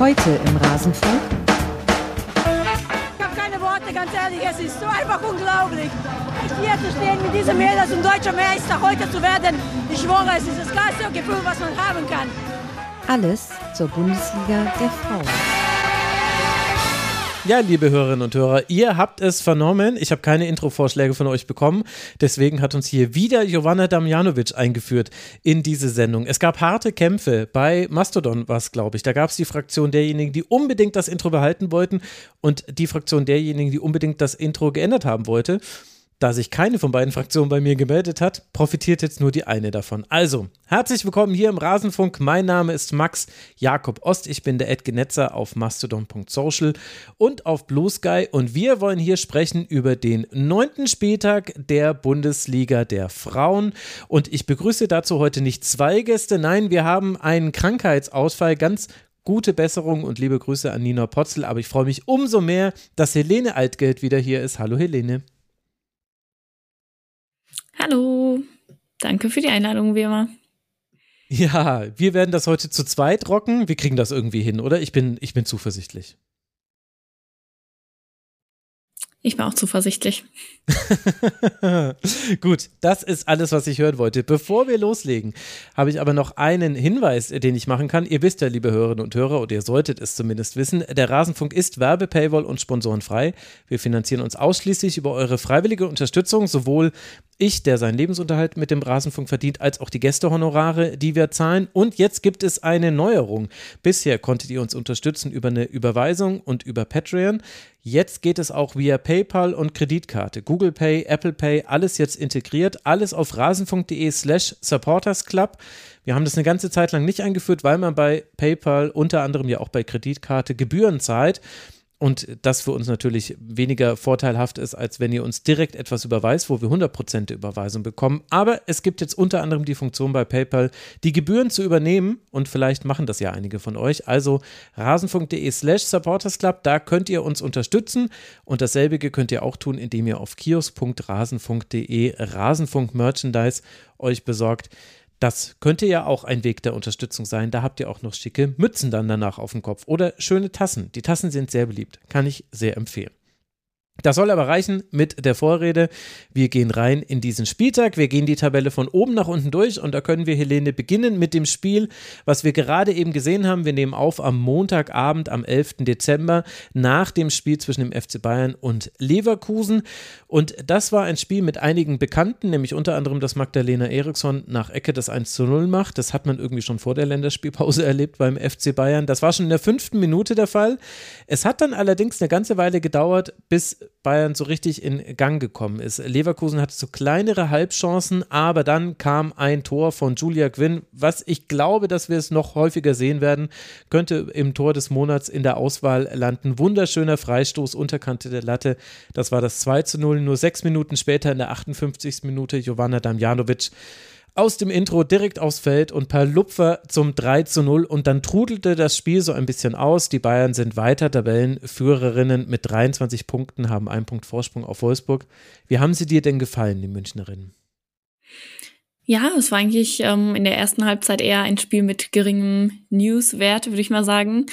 Heute im Rasenfunk. Ich habe keine Worte, ganz ehrlich, es ist so einfach unglaublich. Hier zu stehen mit diesem Mädels und deutscher Meister heute zu werden, ich schwöre, es ist das geilste Gefühl, was man haben kann. Alles zur Bundesliga der Frauen. Ja, liebe Hörerinnen und Hörer, ihr habt es vernommen. Ich habe keine Intro-Vorschläge von euch bekommen. Deswegen hat uns hier wieder Jovanna Damjanovic eingeführt in diese Sendung. Es gab harte Kämpfe. Bei Mastodon war glaube ich. Da gab es die Fraktion derjenigen, die unbedingt das Intro behalten wollten und die Fraktion derjenigen, die unbedingt das Intro geändert haben wollte. Da sich keine von beiden Fraktionen bei mir gemeldet hat, profitiert jetzt nur die eine davon. Also, herzlich willkommen hier im Rasenfunk. Mein Name ist Max Jakob Ost. Ich bin der Edgenetzer auf mastodon.social und auf Blue Sky. Und wir wollen hier sprechen über den neunten Spieltag der Bundesliga der Frauen. Und ich begrüße dazu heute nicht zwei Gäste. Nein, wir haben einen Krankheitsausfall. Ganz gute Besserung und liebe Grüße an Nina Potzel. Aber ich freue mich umso mehr, dass Helene Altgeld wieder hier ist. Hallo Helene. Hallo, danke für die Einladung, wie immer. Ja, wir werden das heute zu zweit rocken. Wir kriegen das irgendwie hin, oder? Ich bin, ich bin zuversichtlich. Ich bin auch zuversichtlich. Gut, das ist alles, was ich hören wollte. Bevor wir loslegen, habe ich aber noch einen Hinweis, den ich machen kann. Ihr wisst ja, liebe Hörerinnen und Hörer, oder ihr solltet es zumindest wissen, der Rasenfunk ist Werbe, Paywall und sponsorenfrei. Wir finanzieren uns ausschließlich über eure freiwillige Unterstützung, sowohl ich, der seinen Lebensunterhalt mit dem Rasenfunk verdient, als auch die Gästehonorare, die wir zahlen. Und jetzt gibt es eine Neuerung. Bisher konntet ihr uns unterstützen über eine Überweisung und über Patreon. Jetzt geht es auch via PayPal und Kreditkarte. Google Pay, Apple Pay, alles jetzt integriert. Alles auf rasenfunk.de slash supportersclub. Wir haben das eine ganze Zeit lang nicht eingeführt, weil man bei PayPal unter anderem ja auch bei Kreditkarte Gebühren zahlt und das für uns natürlich weniger vorteilhaft ist, als wenn ihr uns direkt etwas überweist, wo wir 100% der Überweisung bekommen. Aber es gibt jetzt unter anderem die Funktion bei PayPal, die Gebühren zu übernehmen und vielleicht machen das ja einige von euch. Also rasenfunk.de slash supportersclub, da könnt ihr uns unterstützen und dasselbige könnt ihr auch tun, indem ihr auf kiosk.rasenfunk.de Rasenfunk Merchandise euch besorgt. Das könnte ja auch ein Weg der Unterstützung sein. Da habt ihr auch noch schicke Mützen dann danach auf dem Kopf oder schöne Tassen. Die Tassen sind sehr beliebt. Kann ich sehr empfehlen. Das soll aber reichen mit der Vorrede. Wir gehen rein in diesen Spieltag. Wir gehen die Tabelle von oben nach unten durch und da können wir, Helene, beginnen mit dem Spiel, was wir gerade eben gesehen haben. Wir nehmen auf am Montagabend, am 11. Dezember, nach dem Spiel zwischen dem FC Bayern und Leverkusen. Und das war ein Spiel mit einigen Bekannten, nämlich unter anderem, dass Magdalena Eriksson nach Ecke das 1 zu 0 macht. Das hat man irgendwie schon vor der Länderspielpause erlebt beim FC Bayern. Das war schon in der fünften Minute der Fall. Es hat dann allerdings eine ganze Weile gedauert, bis Bayern so richtig in Gang gekommen ist. Leverkusen hatte so kleinere Halbchancen, aber dann kam ein Tor von Julia Quinn, was ich glaube, dass wir es noch häufiger sehen werden, könnte im Tor des Monats in der Auswahl landen. Wunderschöner Freistoß, Unterkante der Latte. Das war das 2 zu 0. Nur sechs Minuten später in der 58. Minute Jovana Damjanovic aus dem Intro direkt aufs Feld und per Lupfer zum 3 zu 0 und dann trudelte das Spiel so ein bisschen aus. Die Bayern sind weiter Tabellenführerinnen mit 23 Punkten, haben einen Punkt Vorsprung auf Wolfsburg. Wie haben sie dir denn gefallen, die Münchnerinnen? Ja, es war eigentlich ähm, in der ersten Halbzeit eher ein Spiel mit geringem Newswert, würde ich mal sagen.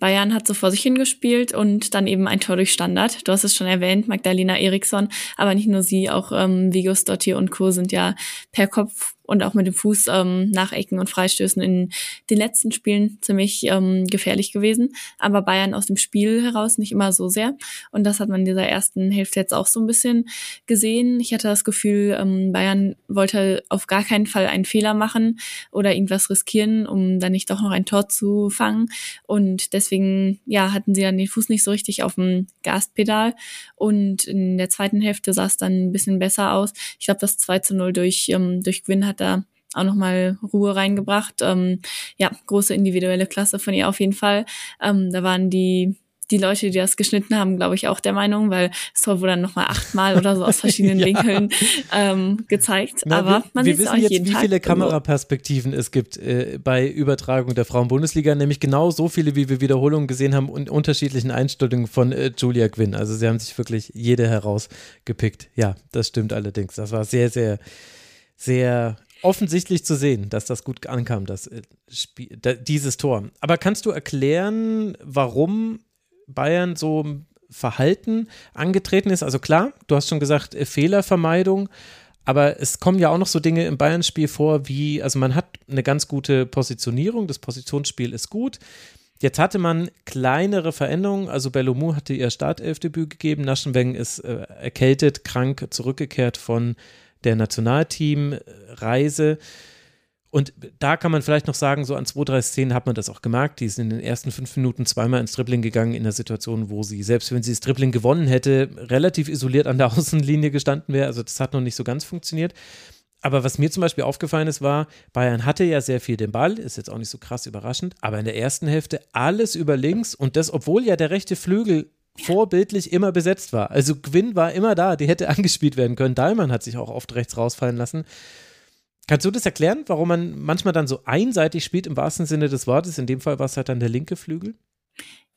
Bayern hat so vor sich hingespielt und dann eben ein Tor durch Standard. Du hast es schon erwähnt, Magdalena Eriksson, aber nicht nur sie, auch ähm, Vigos Dottir und Co. sind ja per Kopf und auch mit dem Fuß ähm, nach Ecken und Freistößen in den letzten Spielen ziemlich ähm, gefährlich gewesen. Aber Bayern aus dem Spiel heraus nicht immer so sehr. Und das hat man in dieser ersten Hälfte jetzt auch so ein bisschen gesehen. Ich hatte das Gefühl, ähm, Bayern wollte auf gar keinen Fall einen Fehler machen oder irgendwas riskieren, um dann nicht doch noch ein Tor zu fangen. Und deswegen, ja, hatten sie dann den Fuß nicht so richtig auf dem Gaspedal. Und in der zweiten Hälfte sah es dann ein bisschen besser aus. Ich glaube, das 2 zu 0 durch, ähm, durch Gwyn hat da auch nochmal Ruhe reingebracht. Ähm, ja, große individuelle Klasse von ihr auf jeden Fall. Ähm, da waren die die Leute, die das geschnitten haben, glaube ich, auch der Meinung, weil es wurde dann nochmal achtmal oder so aus verschiedenen ja. Winkeln ähm, gezeigt. Na, Aber man wir sieht wissen auch jetzt, wie Tag viele. Kameraperspektiven es gibt äh, bei Übertragung der Frauen-Bundesliga, nämlich genau so viele, wie wir Wiederholungen gesehen haben und unterschiedlichen Einstellungen von äh, Julia Quinn. Also sie haben sich wirklich jede herausgepickt. Ja, das stimmt allerdings. Das war sehr, sehr, sehr offensichtlich zu sehen, dass das gut ankam, das äh, Spiel, dieses Tor. Aber kannst du erklären, warum Bayern so Verhalten angetreten ist? Also klar, du hast schon gesagt, äh, Fehlervermeidung. Aber es kommen ja auch noch so Dinge im Bayern-Spiel vor, wie, also man hat eine ganz gute Positionierung, das Positionsspiel ist gut. Jetzt hatte man kleinere Veränderungen, also Bellomou hatte ihr Startelfdebüt gegeben, Naschenweng ist äh, erkältet, krank zurückgekehrt von der Nationalteamreise. Und da kann man vielleicht noch sagen, so an zwei, drei Szenen hat man das auch gemerkt. Die sind in den ersten fünf Minuten zweimal ins Dribbling gegangen in der Situation, wo sie, selbst wenn sie das Dribbling gewonnen hätte, relativ isoliert an der Außenlinie gestanden wäre. Also das hat noch nicht so ganz funktioniert. Aber was mir zum Beispiel aufgefallen ist, war, Bayern hatte ja sehr viel den Ball, ist jetzt auch nicht so krass überraschend, aber in der ersten Hälfte alles über links und das, obwohl ja der rechte Flügel vorbildlich immer besetzt war. Also Gwyn war immer da, die hätte angespielt werden können. Dahlmann hat sich auch oft rechts rausfallen lassen. Kannst du das erklären, warum man manchmal dann so einseitig spielt im wahrsten Sinne des Wortes? In dem Fall war es halt dann der linke Flügel.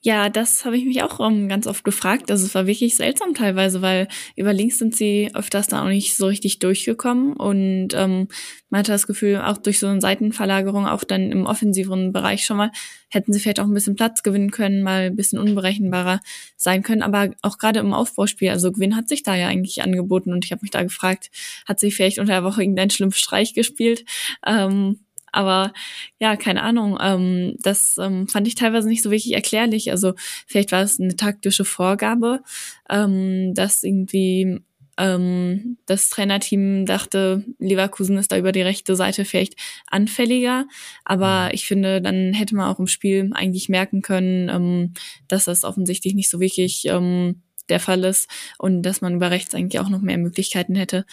Ja, das habe ich mich auch um, ähm, ganz oft gefragt. Also es war wirklich seltsam teilweise, weil über links sind sie öfters da auch nicht so richtig durchgekommen und ähm, man hatte das Gefühl, auch durch so eine Seitenverlagerung, auch dann im offensiveren Bereich schon mal, hätten sie vielleicht auch ein bisschen Platz gewinnen können, mal ein bisschen unberechenbarer sein können. Aber auch gerade im Aufbauspiel, also Gewinn hat sich da ja eigentlich angeboten und ich habe mich da gefragt, hat sie vielleicht unter der Woche irgendeinen schlimmen Streich gespielt? Ähm, aber ja, keine Ahnung. Ähm, das ähm, fand ich teilweise nicht so wirklich erklärlich. Also vielleicht war es eine taktische Vorgabe, ähm, dass irgendwie ähm, das Trainerteam dachte, Leverkusen ist da über die rechte Seite vielleicht anfälliger. Aber mhm. ich finde, dann hätte man auch im Spiel eigentlich merken können, ähm, dass das offensichtlich nicht so wirklich ähm, der Fall ist und dass man über rechts eigentlich auch noch mehr Möglichkeiten hätte.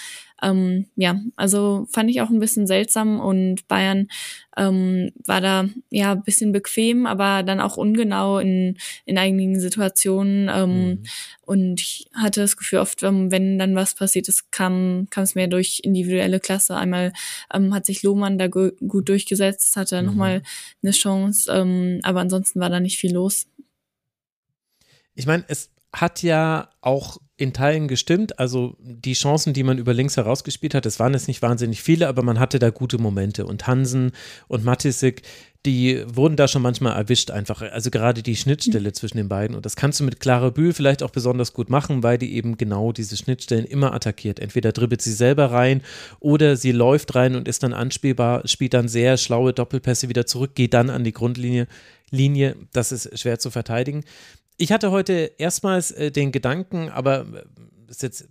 Ähm, ja, also fand ich auch ein bisschen seltsam und Bayern ähm, war da ja ein bisschen bequem, aber dann auch ungenau in, in einigen Situationen ähm, mhm. und ich hatte das Gefühl oft, ähm, wenn dann was passiert ist, kam kam es mehr durch individuelle Klasse. Einmal ähm, hat sich Lohmann da gut durchgesetzt, hatte mhm. nochmal eine Chance, ähm, aber ansonsten war da nicht viel los. Ich meine, es hat ja auch in Teilen gestimmt. Also die Chancen, die man über links herausgespielt hat, es waren jetzt nicht wahnsinnig viele, aber man hatte da gute Momente. Und Hansen und Matisik, die wurden da schon manchmal erwischt einfach. Also gerade die Schnittstelle mhm. zwischen den beiden. Und das kannst du mit Clara Bühl vielleicht auch besonders gut machen, weil die eben genau diese Schnittstellen immer attackiert. Entweder dribbelt sie selber rein oder sie läuft rein und ist dann anspielbar, spielt dann sehr schlaue Doppelpässe wieder zurück, geht dann an die Grundlinie. Linie, das ist schwer zu verteidigen. Ich hatte heute erstmals äh, den Gedanken, aber äh, ist jetzt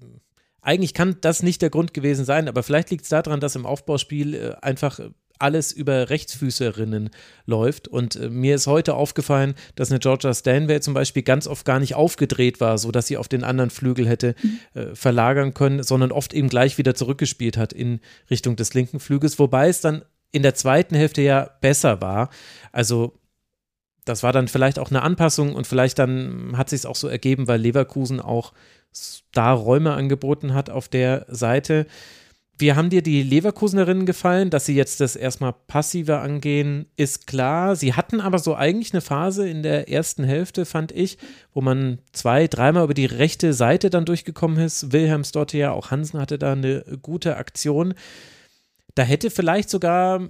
eigentlich kann das nicht der Grund gewesen sein, aber vielleicht liegt es daran, dass im Aufbauspiel äh, einfach alles über Rechtsfüßerinnen läuft. Und äh, mir ist heute aufgefallen, dass eine Georgia Stanway zum Beispiel ganz oft gar nicht aufgedreht war, sodass sie auf den anderen Flügel hätte mhm. äh, verlagern können, sondern oft eben gleich wieder zurückgespielt hat in Richtung des linken Flügels, wobei es dann in der zweiten Hälfte ja besser war. Also das war dann vielleicht auch eine Anpassung und vielleicht dann hat sich es auch so ergeben, weil Leverkusen auch da Räume angeboten hat auf der Seite. Wie haben dir die Leverkusenerinnen gefallen, dass sie jetzt das erstmal passiver angehen, ist klar. Sie hatten aber so eigentlich eine Phase in der ersten Hälfte, fand ich, wo man zwei, dreimal über die rechte Seite dann durchgekommen ist. Wilhelms dort ja, auch Hansen hatte da eine gute Aktion. Da hätte vielleicht sogar ein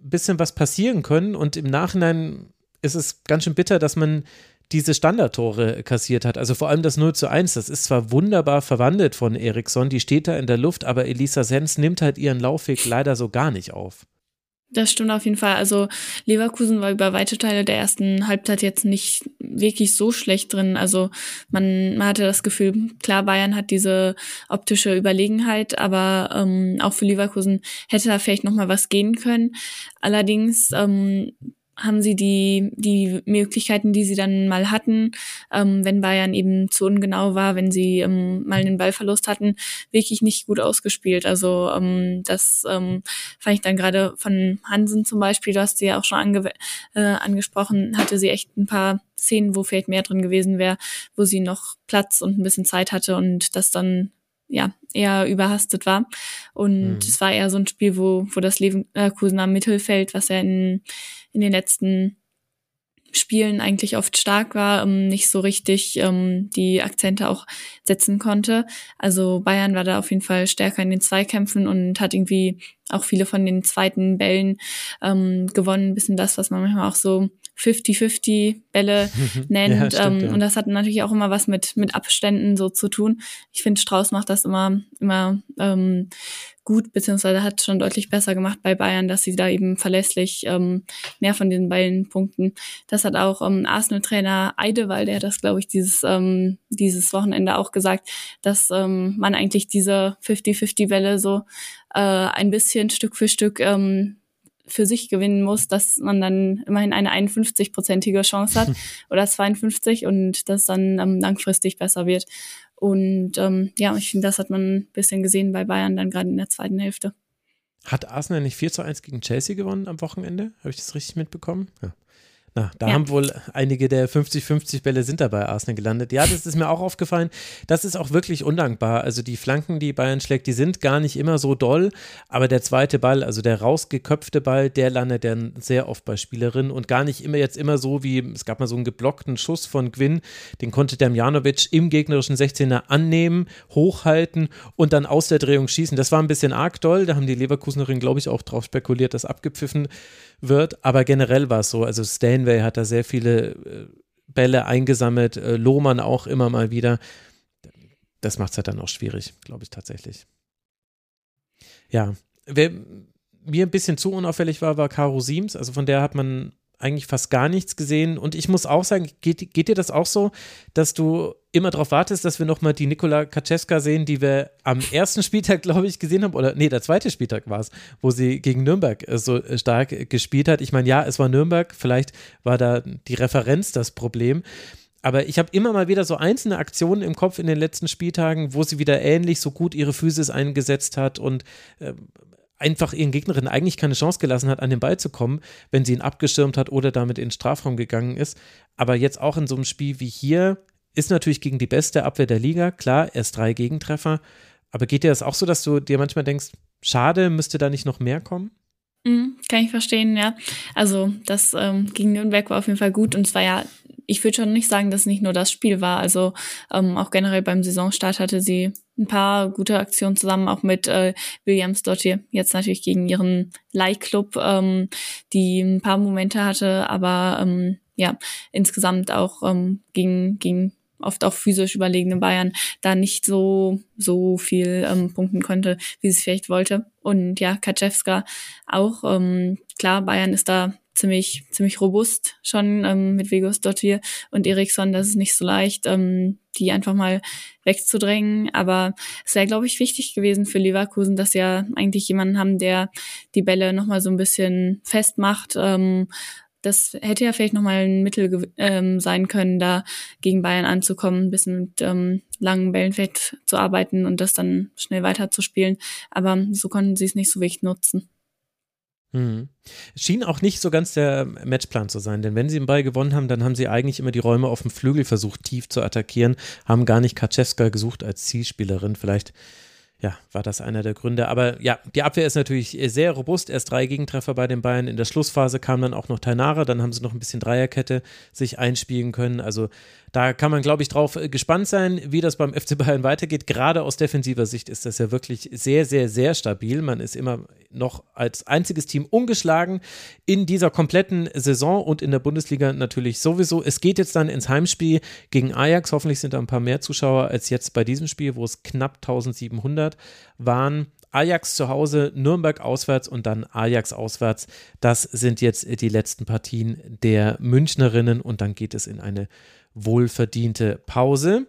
bisschen was passieren können und im Nachhinein ist es ganz schön bitter, dass man diese Standardtore kassiert hat. Also vor allem das 0 zu 1, das ist zwar wunderbar verwandelt von Eriksson, die steht da in der Luft, aber Elisa Sens nimmt halt ihren Laufweg leider so gar nicht auf. Das stimmt auf jeden Fall. Also Leverkusen war über weite Teile der ersten Halbzeit jetzt nicht wirklich so schlecht drin. Also man, man hatte das Gefühl, klar, Bayern hat diese optische Überlegenheit, aber ähm, auch für Leverkusen hätte da vielleicht noch mal was gehen können. Allerdings ähm, haben sie die, die Möglichkeiten, die sie dann mal hatten, ähm, wenn Bayern eben zu ungenau war, wenn sie ähm, mal einen Ballverlust hatten, wirklich nicht gut ausgespielt. Also ähm, das ähm, fand ich dann gerade von Hansen zum Beispiel, du hast sie ja auch schon ange äh, angesprochen, hatte sie echt ein paar Szenen, wo vielleicht mehr drin gewesen wäre, wo sie noch Platz und ein bisschen Zeit hatte und das dann ja, eher überhastet war. Und mhm. es war eher so ein Spiel, wo, wo das Leverkusener Mittelfeld, was ja in, in den letzten Spielen eigentlich oft stark war, ähm, nicht so richtig ähm, die Akzente auch setzen konnte. Also Bayern war da auf jeden Fall stärker in den Zweikämpfen und hat irgendwie auch viele von den zweiten Bällen ähm, gewonnen. Ein bisschen das, was man manchmal auch so 50-50 Bälle nennt. Ja, stimmt, ähm, ja. Und das hat natürlich auch immer was mit, mit Abständen so zu tun. Ich finde, Strauß macht das immer, immer ähm, gut, beziehungsweise hat schon deutlich besser gemacht bei Bayern, dass sie da eben verlässlich ähm, mehr von den Ballen punkten. Das hat auch ähm, Arsenal-Trainer Eidewald, der hat das, glaube ich, dieses, ähm, dieses Wochenende auch gesagt, dass ähm, man eigentlich diese 50-50-Welle so äh, ein bisschen Stück für Stück ähm, für sich gewinnen muss, dass man dann immerhin eine 51-prozentige Chance hat oder 52 und das dann ähm, langfristig besser wird. Und ähm, ja, ich finde, das hat man ein bisschen gesehen bei Bayern dann gerade in der zweiten Hälfte. Hat Arsenal nicht 4 zu 1 gegen Chelsea gewonnen am Wochenende? Habe ich das richtig mitbekommen? Ja. Na, da ja. haben wohl einige der 50-50 Bälle sind dabei Arsenal gelandet. Ja, das ist mir auch aufgefallen. Das ist auch wirklich undankbar. Also die Flanken, die Bayern schlägt, die sind gar nicht immer so doll. Aber der zweite Ball, also der rausgeköpfte Ball, der landet dann sehr oft bei Spielerinnen und gar nicht immer jetzt immer so wie, es gab mal so einen geblockten Schuss von Gwyn, den konnte Demjanovic im gegnerischen 16er annehmen, hochhalten und dann aus der Drehung schießen. Das war ein bisschen arg doll. Da haben die Leverkusenerinnen, glaube ich, auch drauf spekuliert, dass abgepfiffen wird. Aber generell war es so. Also Stanway hat da sehr viele äh, Bälle eingesammelt, äh, Lohmann auch immer mal wieder. Das macht es halt dann auch schwierig, glaube ich tatsächlich. Ja, wer mir ein bisschen zu unauffällig war, war Caro Siems. Also von der hat man eigentlich fast gar nichts gesehen. Und ich muss auch sagen, geht, geht dir das auch so, dass du immer darauf wartest, dass wir nochmal die Nikola Kaczewska sehen, die wir am ersten Spieltag, glaube ich, gesehen haben, oder nee, der zweite Spieltag war es, wo sie gegen Nürnberg äh, so äh, stark gespielt hat. Ich meine, ja, es war Nürnberg, vielleicht war da die Referenz das Problem. Aber ich habe immer mal wieder so einzelne Aktionen im Kopf in den letzten Spieltagen, wo sie wieder ähnlich so gut ihre Physis eingesetzt hat und äh, einfach ihren Gegnerin eigentlich keine Chance gelassen hat, an den Ball zu kommen, wenn sie ihn abgeschirmt hat oder damit in den Strafraum gegangen ist. Aber jetzt auch in so einem Spiel wie hier ist natürlich gegen die beste Abwehr der Liga. Klar, erst drei Gegentreffer. Aber geht dir das auch so, dass du dir manchmal denkst, schade, müsste da nicht noch mehr kommen? Mhm, kann ich verstehen, ja. Also das ähm, gegen Nürnberg war auf jeden Fall gut und es war ja ich würde schon nicht sagen, dass nicht nur das Spiel war. Also ähm, auch generell beim Saisonstart hatte sie ein paar gute Aktionen zusammen, auch mit äh, Williams dort hier. Jetzt natürlich gegen ihren Leihclub, ähm, die ein paar Momente hatte, aber ähm, ja, insgesamt auch ähm, gegen, gegen oft auch physisch überlegene Bayern da nicht so so viel ähm, punkten konnte, wie sie es vielleicht wollte. Und ja, Kaczewska auch. Ähm, klar, Bayern ist da ziemlich, ziemlich robust schon ähm, mit Vegos Dottir und Eriksson. Das ist nicht so leicht, ähm, die einfach mal wegzudrängen. Aber es wäre, glaube ich, wichtig gewesen für Leverkusen, dass sie ja eigentlich jemanden haben, der die Bälle nochmal so ein bisschen festmacht. Ähm, das hätte ja vielleicht nochmal ein Mittel ähm, sein können, da gegen Bayern anzukommen, ein bisschen mit ähm, langen Bällen vielleicht zu arbeiten und das dann schnell weiterzuspielen. Aber so konnten sie es nicht so wirklich nutzen. Mhm. Schien auch nicht so ganz der Matchplan zu sein, denn wenn sie den Ball gewonnen haben, dann haben sie eigentlich immer die Räume auf dem Flügel versucht, tief zu attackieren, haben gar nicht Kaczewska gesucht als Zielspielerin. Vielleicht ja, war das einer der Gründe. Aber ja, die Abwehr ist natürlich sehr robust. Erst drei Gegentreffer bei den Bayern. In der Schlussphase kam dann auch noch Tainara. Dann haben sie noch ein bisschen Dreierkette sich einspielen können. Also da kann man, glaube ich, drauf äh, gespannt sein, wie das beim FC Bayern weitergeht. Gerade aus defensiver Sicht ist das ja wirklich sehr, sehr, sehr stabil. Man ist immer noch als einziges Team ungeschlagen in dieser kompletten Saison und in der Bundesliga natürlich sowieso. Es geht jetzt dann ins Heimspiel gegen Ajax. Hoffentlich sind da ein paar mehr Zuschauer als jetzt bei diesem Spiel, wo es knapp 1700 waren. Ajax zu Hause, Nürnberg auswärts und dann Ajax auswärts. Das sind jetzt die letzten Partien der Münchnerinnen und dann geht es in eine wohlverdiente Pause.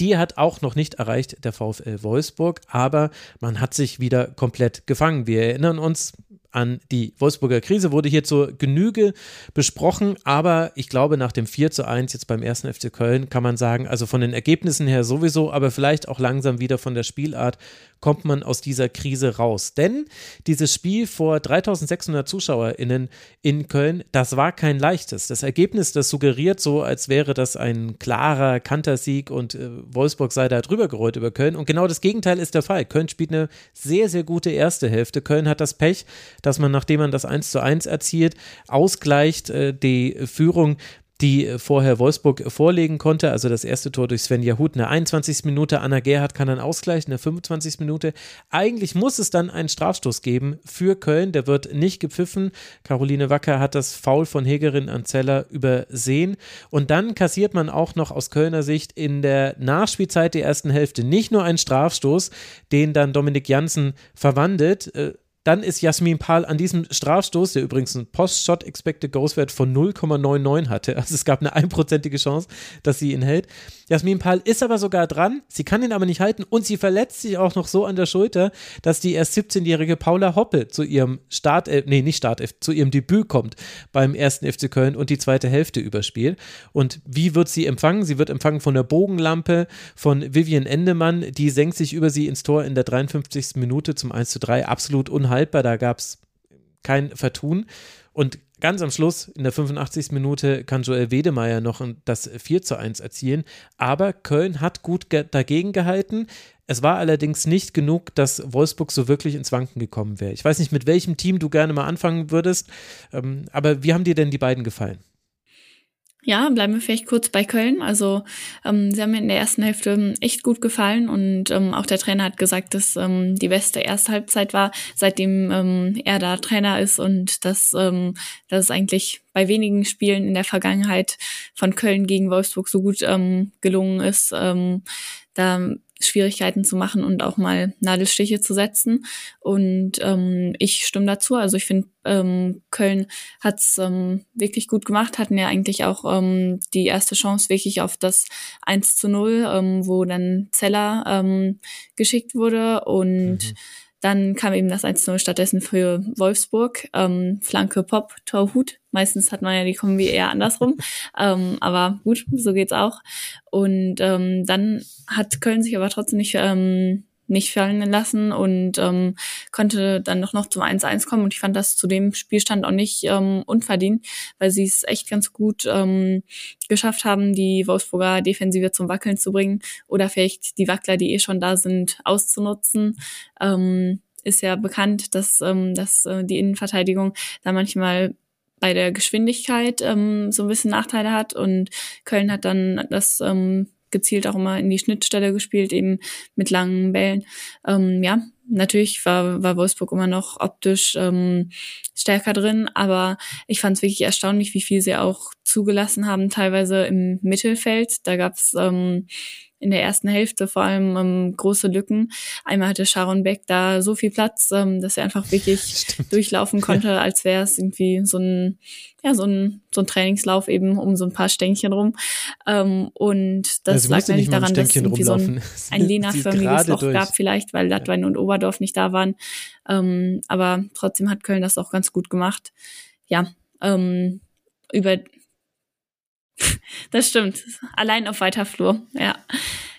Die hat auch noch nicht erreicht, der VfL Wolfsburg, aber man hat sich wieder komplett gefangen. Wir erinnern uns, an die Wolfsburger Krise wurde hier zur Genüge besprochen, aber ich glaube, nach dem 4 zu 1 jetzt beim ersten FC Köln kann man sagen, also von den Ergebnissen her sowieso, aber vielleicht auch langsam wieder von der Spielart kommt man aus dieser Krise raus. Denn dieses Spiel vor 3600 ZuschauerInnen in Köln, das war kein leichtes. Das Ergebnis, das suggeriert so, als wäre das ein klarer Kantersieg und äh, Wolfsburg sei da drüber gerollt über Köln. Und genau das Gegenteil ist der Fall. Köln spielt eine sehr, sehr gute erste Hälfte. Köln hat das Pech, dass man, nachdem man das 1 zu 1 erzielt, ausgleicht äh, die Führung die äh, vorher Wolfsburg vorlegen konnte. Also das erste Tor durch Sven Jahut in der 21. Minute. Anna Gerhardt kann dann ausgleichen in der 25. Minute. Eigentlich muss es dann einen Strafstoß geben für Köln. Der wird nicht gepfiffen. Caroline Wacker hat das Foul von Hegerin an Zeller übersehen. Und dann kassiert man auch noch aus Kölner Sicht in der Nachspielzeit der ersten Hälfte nicht nur einen Strafstoß, den dann Dominik Janssen verwandelt äh, dann ist Jasmin Pahl an diesem Strafstoß, der übrigens einen Post-Shot Expected Goals Wert von 0,99 hatte, also es gab eine einprozentige Chance, dass sie ihn hält. Jasmin Pahl ist aber sogar dran, sie kann ihn aber nicht halten und sie verletzt sich auch noch so an der Schulter, dass die erst 17-jährige Paula Hoppe zu ihrem Start, äh, nee, nicht Start, zu ihrem Debüt kommt beim ersten FC Köln und die zweite Hälfte überspielt. Und wie wird sie empfangen? Sie wird empfangen von der Bogenlampe von Vivian Endemann, die senkt sich über sie ins Tor in der 53. Minute zum 1 zu 3, absolut unheimlich unhaltbar, da gab es kein Vertun. Und ganz am Schluss, in der 85. Minute, kann Joel Wedemeyer noch das 4 zu 1 erzielen. Aber Köln hat gut ge dagegen gehalten. Es war allerdings nicht genug, dass Wolfsburg so wirklich ins Wanken gekommen wäre. Ich weiß nicht, mit welchem Team du gerne mal anfangen würdest, ähm, aber wie haben dir denn die beiden gefallen? Ja, bleiben wir vielleicht kurz bei Köln. Also ähm, sie haben mir in der ersten Hälfte echt gut gefallen und ähm, auch der Trainer hat gesagt, dass ähm, die beste erste Halbzeit war, seitdem ähm, er da Trainer ist und dass, ähm, dass es eigentlich bei wenigen Spielen in der Vergangenheit von Köln gegen Wolfsburg so gut ähm, gelungen ist. Ähm, da Schwierigkeiten zu machen und auch mal Nadelstiche zu setzen. Und ähm, ich stimme dazu. Also ich finde, ähm, Köln hat es ähm, wirklich gut gemacht, hatten ja eigentlich auch ähm, die erste Chance wirklich auf das 1 zu 0, ähm, wo dann Zeller ähm, geschickt wurde und mhm. Dann kam eben das 1-0 stattdessen für Wolfsburg. Ähm, Flanke Pop, Torhut. Meistens hat man ja die Kombi eher andersrum. ähm, aber gut, so geht's auch. Und ähm, dann hat Köln sich aber trotzdem nicht ähm, nicht fallen lassen und ähm, konnte dann noch, noch zum 1-1 kommen. Und ich fand das zu dem Spielstand auch nicht ähm, unverdient, weil sie es echt ganz gut ähm, geschafft haben, die Wolfsburger Defensive zum Wackeln zu bringen oder vielleicht die Wackler, die eh schon da sind, auszunutzen. Ähm, ist ja bekannt, dass, ähm, dass äh, die Innenverteidigung da manchmal bei der Geschwindigkeit ähm, so ein bisschen Nachteile hat und Köln hat dann das ähm, gezielt auch immer in die Schnittstelle gespielt, eben mit langen Bällen. Ähm, ja, natürlich war, war Wolfsburg immer noch optisch ähm, stärker drin, aber ich fand es wirklich erstaunlich, wie viel sie auch zugelassen haben, teilweise im Mittelfeld. Da gab's ähm, in der ersten Hälfte vor allem ähm, große Lücken. Einmal hatte Sharon Beck da so viel Platz, ähm, dass er einfach wirklich Stimmt. durchlaufen konnte, als wäre es irgendwie so ein, ja, so ein, so ein Trainingslauf eben um so ein paar Stängchen rum. Ähm, und das ja, lag eigentlich daran, dass es irgendwie so ein, ein Lena-förmiges Loch durch. gab vielleicht, weil Latwein ja. und Oberdorf nicht da waren. Ähm, aber trotzdem hat Köln das auch ganz gut gemacht. Ja, ähm, über das stimmt. Allein auf weiter Flur, ja.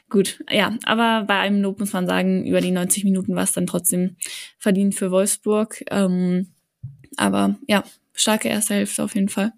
Gut, ja, aber bei einem Lob muss man sagen, über die 90 Minuten war es dann trotzdem verdient für Wolfsburg. Ähm, aber ja, starke erste Hälfte auf jeden Fall.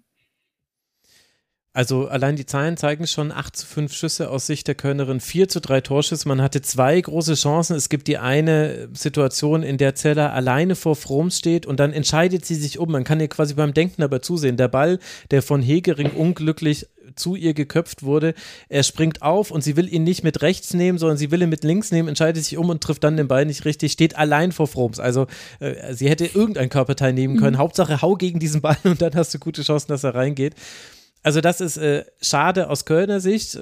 Also allein die Zahlen zeigen schon 8 zu 5 Schüsse aus Sicht der Kölnerin, 4 zu 3 Torschüsse. Man hatte zwei große Chancen. Es gibt die eine Situation, in der Zeller alleine vor Froms steht und dann entscheidet sie sich um. Man kann ihr quasi beim Denken dabei zusehen. Der Ball, der von Hegering unglücklich zu ihr geköpft wurde, er springt auf und sie will ihn nicht mit rechts nehmen, sondern sie will ihn mit links nehmen, entscheidet sich um und trifft dann den Ball nicht richtig, steht allein vor Froms. Also äh, sie hätte irgendein Körperteil nehmen können. Mhm. Hauptsache hau gegen diesen Ball und dann hast du gute Chancen, dass er reingeht. Also das ist äh, schade aus Kölner Sicht.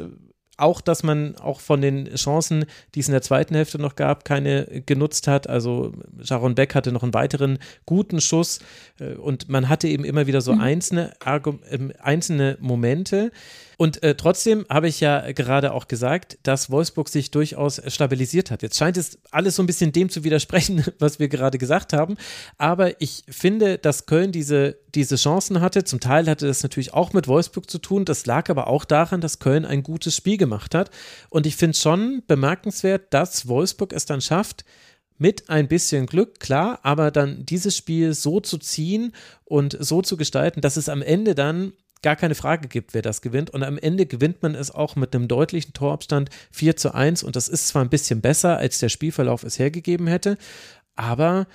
Auch, dass man auch von den Chancen, die es in der zweiten Hälfte noch gab, keine genutzt hat. Also Sharon Beck hatte noch einen weiteren guten Schuss äh, und man hatte eben immer wieder so mhm. einzelne, ähm, einzelne Momente. Und äh, trotzdem habe ich ja gerade auch gesagt, dass Wolfsburg sich durchaus stabilisiert hat. Jetzt scheint es alles so ein bisschen dem zu widersprechen, was wir gerade gesagt haben. Aber ich finde, dass Köln diese, diese Chancen hatte. Zum Teil hatte das natürlich auch mit Wolfsburg zu tun. Das lag aber auch daran, dass Köln ein gutes Spiel gemacht hat. Und ich finde schon bemerkenswert, dass Wolfsburg es dann schafft, mit ein bisschen Glück, klar, aber dann dieses Spiel so zu ziehen und so zu gestalten, dass es am Ende dann gar keine Frage gibt, wer das gewinnt. Und am Ende gewinnt man es auch mit einem deutlichen Torabstand 4 zu 1. Und das ist zwar ein bisschen besser, als der Spielverlauf es hergegeben hätte, aber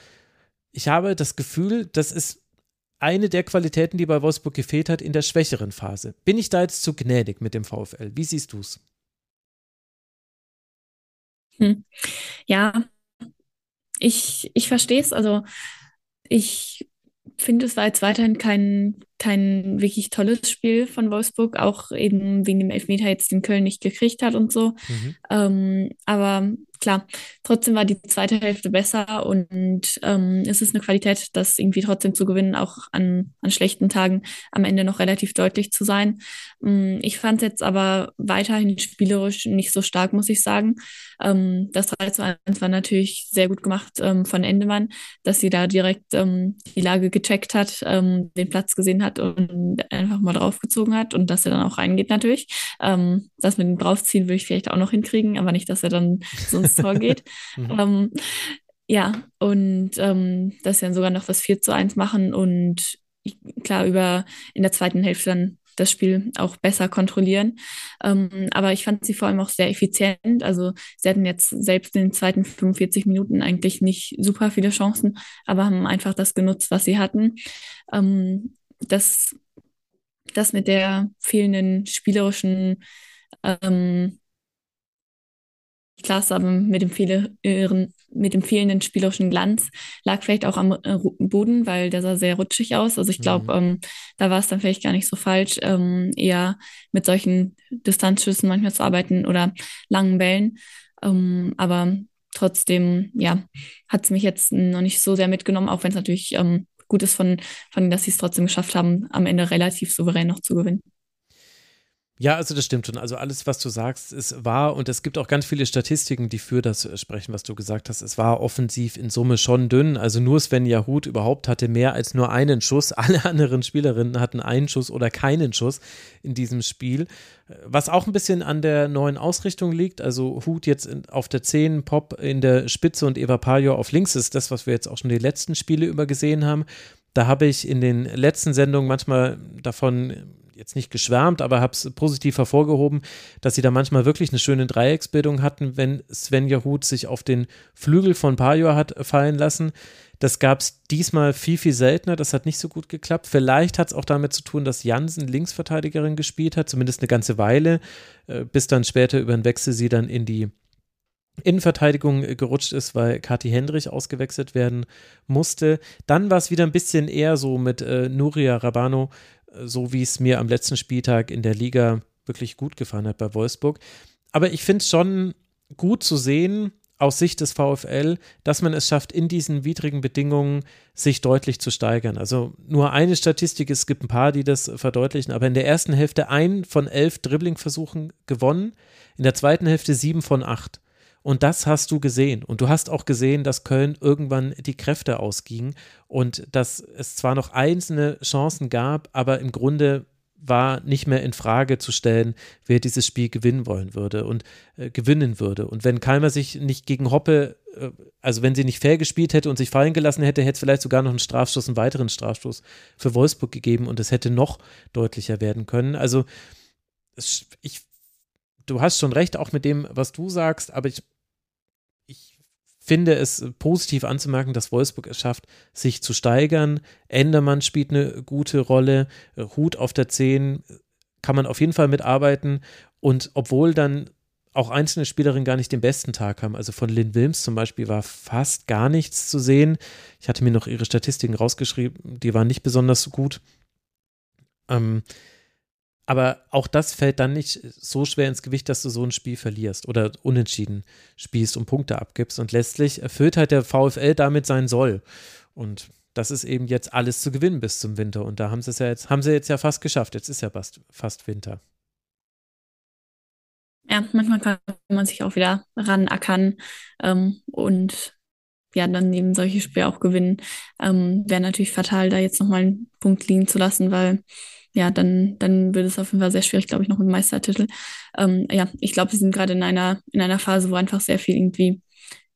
ich habe das Gefühl, das ist eine der Qualitäten, die bei Wolfsburg gefehlt hat in der schwächeren Phase. Bin ich da jetzt zu gnädig mit dem VfL? Wie siehst du es? Hm. Ja, ich, ich verstehe es. Also ich finde, es war jetzt weiterhin kein, kein wirklich tolles Spiel von Wolfsburg, auch eben wegen dem Elfmeter jetzt den Köln nicht gekriegt hat und so. Mhm. Ähm, aber klar, trotzdem war die zweite Hälfte besser und ähm, es ist eine Qualität, das irgendwie trotzdem zu gewinnen, auch an, an schlechten Tagen am Ende noch relativ deutlich zu sein. Ähm, ich fand es jetzt aber weiterhin spielerisch nicht so stark, muss ich sagen. Ähm, das 3 zu 1 war natürlich sehr gut gemacht ähm, von Endemann, dass sie da direkt ähm, die Lage gecheckt hat, ähm, den Platz gesehen hat und einfach mal draufgezogen hat und dass er dann auch reingeht natürlich. Das mit dem Draufziehen würde ich vielleicht auch noch hinkriegen, aber nicht, dass er dann sonst ins Tor geht. mhm. ähm, ja, und ähm, dass sie dann sogar noch das 4 zu 1 machen und klar über in der zweiten Hälfte dann das Spiel auch besser kontrollieren. Ähm, aber ich fand sie vor allem auch sehr effizient. Also sie hatten jetzt selbst in den zweiten 45 Minuten eigentlich nicht super viele Chancen, aber haben einfach das genutzt, was sie hatten. Ähm, das, das mit der fehlenden spielerischen ähm, Klasse, aber mit dem, viele, mit dem fehlenden spielerischen Glanz lag vielleicht auch am äh, Boden, weil der sah sehr rutschig aus. Also ich glaube, mhm. ähm, da war es dann vielleicht gar nicht so falsch, ähm, eher mit solchen Distanzschüssen manchmal zu arbeiten oder langen Bällen. Ähm, aber trotzdem, ja, hat es mich jetzt noch nicht so sehr mitgenommen, auch wenn es natürlich ähm, gut ist, von, von dass sie es trotzdem geschafft haben, am Ende relativ souverän noch zu gewinnen. Ja, also das stimmt schon. Also alles, was du sagst, ist wahr und es gibt auch ganz viele Statistiken, die für das sprechen, was du gesagt hast. Es war offensiv in Summe schon dünn. Also nur Sven Jahut überhaupt hatte mehr als nur einen Schuss. Alle anderen Spielerinnen hatten einen Schuss oder keinen Schuss in diesem Spiel. Was auch ein bisschen an der neuen Ausrichtung liegt. Also Hut jetzt auf der 10, Pop in der Spitze und Eva Pajor auf links ist das, was wir jetzt auch schon die letzten Spiele über gesehen haben. Da habe ich in den letzten Sendungen manchmal davon jetzt nicht geschwärmt, aber habe es positiv hervorgehoben, dass sie da manchmal wirklich eine schöne Dreiecksbildung hatten, wenn Sven Jahut sich auf den Flügel von Pajor hat fallen lassen. Das gab es diesmal viel, viel seltener. Das hat nicht so gut geklappt. Vielleicht hat es auch damit zu tun, dass Jansen Linksverteidigerin gespielt hat, zumindest eine ganze Weile, äh, bis dann später über den Wechsel sie dann in die Innenverteidigung gerutscht ist, weil Kathi Hendrich ausgewechselt werden musste. Dann war es wieder ein bisschen eher so mit äh, Nuria Rabano so wie es mir am letzten Spieltag in der Liga wirklich gut gefallen hat bei Wolfsburg. Aber ich finde es schon gut zu sehen, aus Sicht des VfL, dass man es schafft, in diesen widrigen Bedingungen sich deutlich zu steigern. Also nur eine Statistik, es gibt ein paar, die das verdeutlichen, aber in der ersten Hälfte ein von elf Dribblingversuchen gewonnen, in der zweiten Hälfte sieben von acht. Und das hast du gesehen. Und du hast auch gesehen, dass Köln irgendwann die Kräfte ausging und dass es zwar noch einzelne Chancen gab, aber im Grunde war nicht mehr in Frage zu stellen, wer dieses Spiel gewinnen wollen würde und äh, gewinnen würde. Und wenn Kalmer sich nicht gegen Hoppe, äh, also wenn sie nicht fair gespielt hätte und sich fallen gelassen hätte, hätte es vielleicht sogar noch einen Strafstoß, einen weiteren Strafstoß für Wolfsburg gegeben und es hätte noch deutlicher werden können. Also ich du hast schon recht, auch mit dem, was du sagst, aber ich, ich finde es positiv anzumerken, dass Wolfsburg es schafft, sich zu steigern. Endermann spielt eine gute Rolle, Hut auf der 10 kann man auf jeden Fall mitarbeiten. Und obwohl dann auch einzelne Spielerinnen gar nicht den besten Tag haben. Also von Lynn Wilms zum Beispiel war fast gar nichts zu sehen. Ich hatte mir noch ihre Statistiken rausgeschrieben, die waren nicht besonders gut. Ähm, aber auch das fällt dann nicht so schwer ins Gewicht, dass du so ein Spiel verlierst oder unentschieden spielst und Punkte abgibst. Und letztlich erfüllt halt der VfL damit sein Soll. Und das ist eben jetzt alles zu gewinnen bis zum Winter. Und da haben sie es ja jetzt, haben sie jetzt ja fast geschafft. Jetzt ist ja fast, fast Winter. Ja, manchmal kann man sich auch wieder ranackern ähm, und ja, dann eben solche Spiele auch gewinnen. Ähm, Wäre natürlich fatal, da jetzt nochmal einen Punkt liegen zu lassen, weil ja, dann, dann wird es auf jeden Fall sehr schwierig, glaube ich, noch mit Meistertitel. Ähm, ja, ich glaube, wir sind gerade in einer, in einer Phase, wo einfach sehr viel irgendwie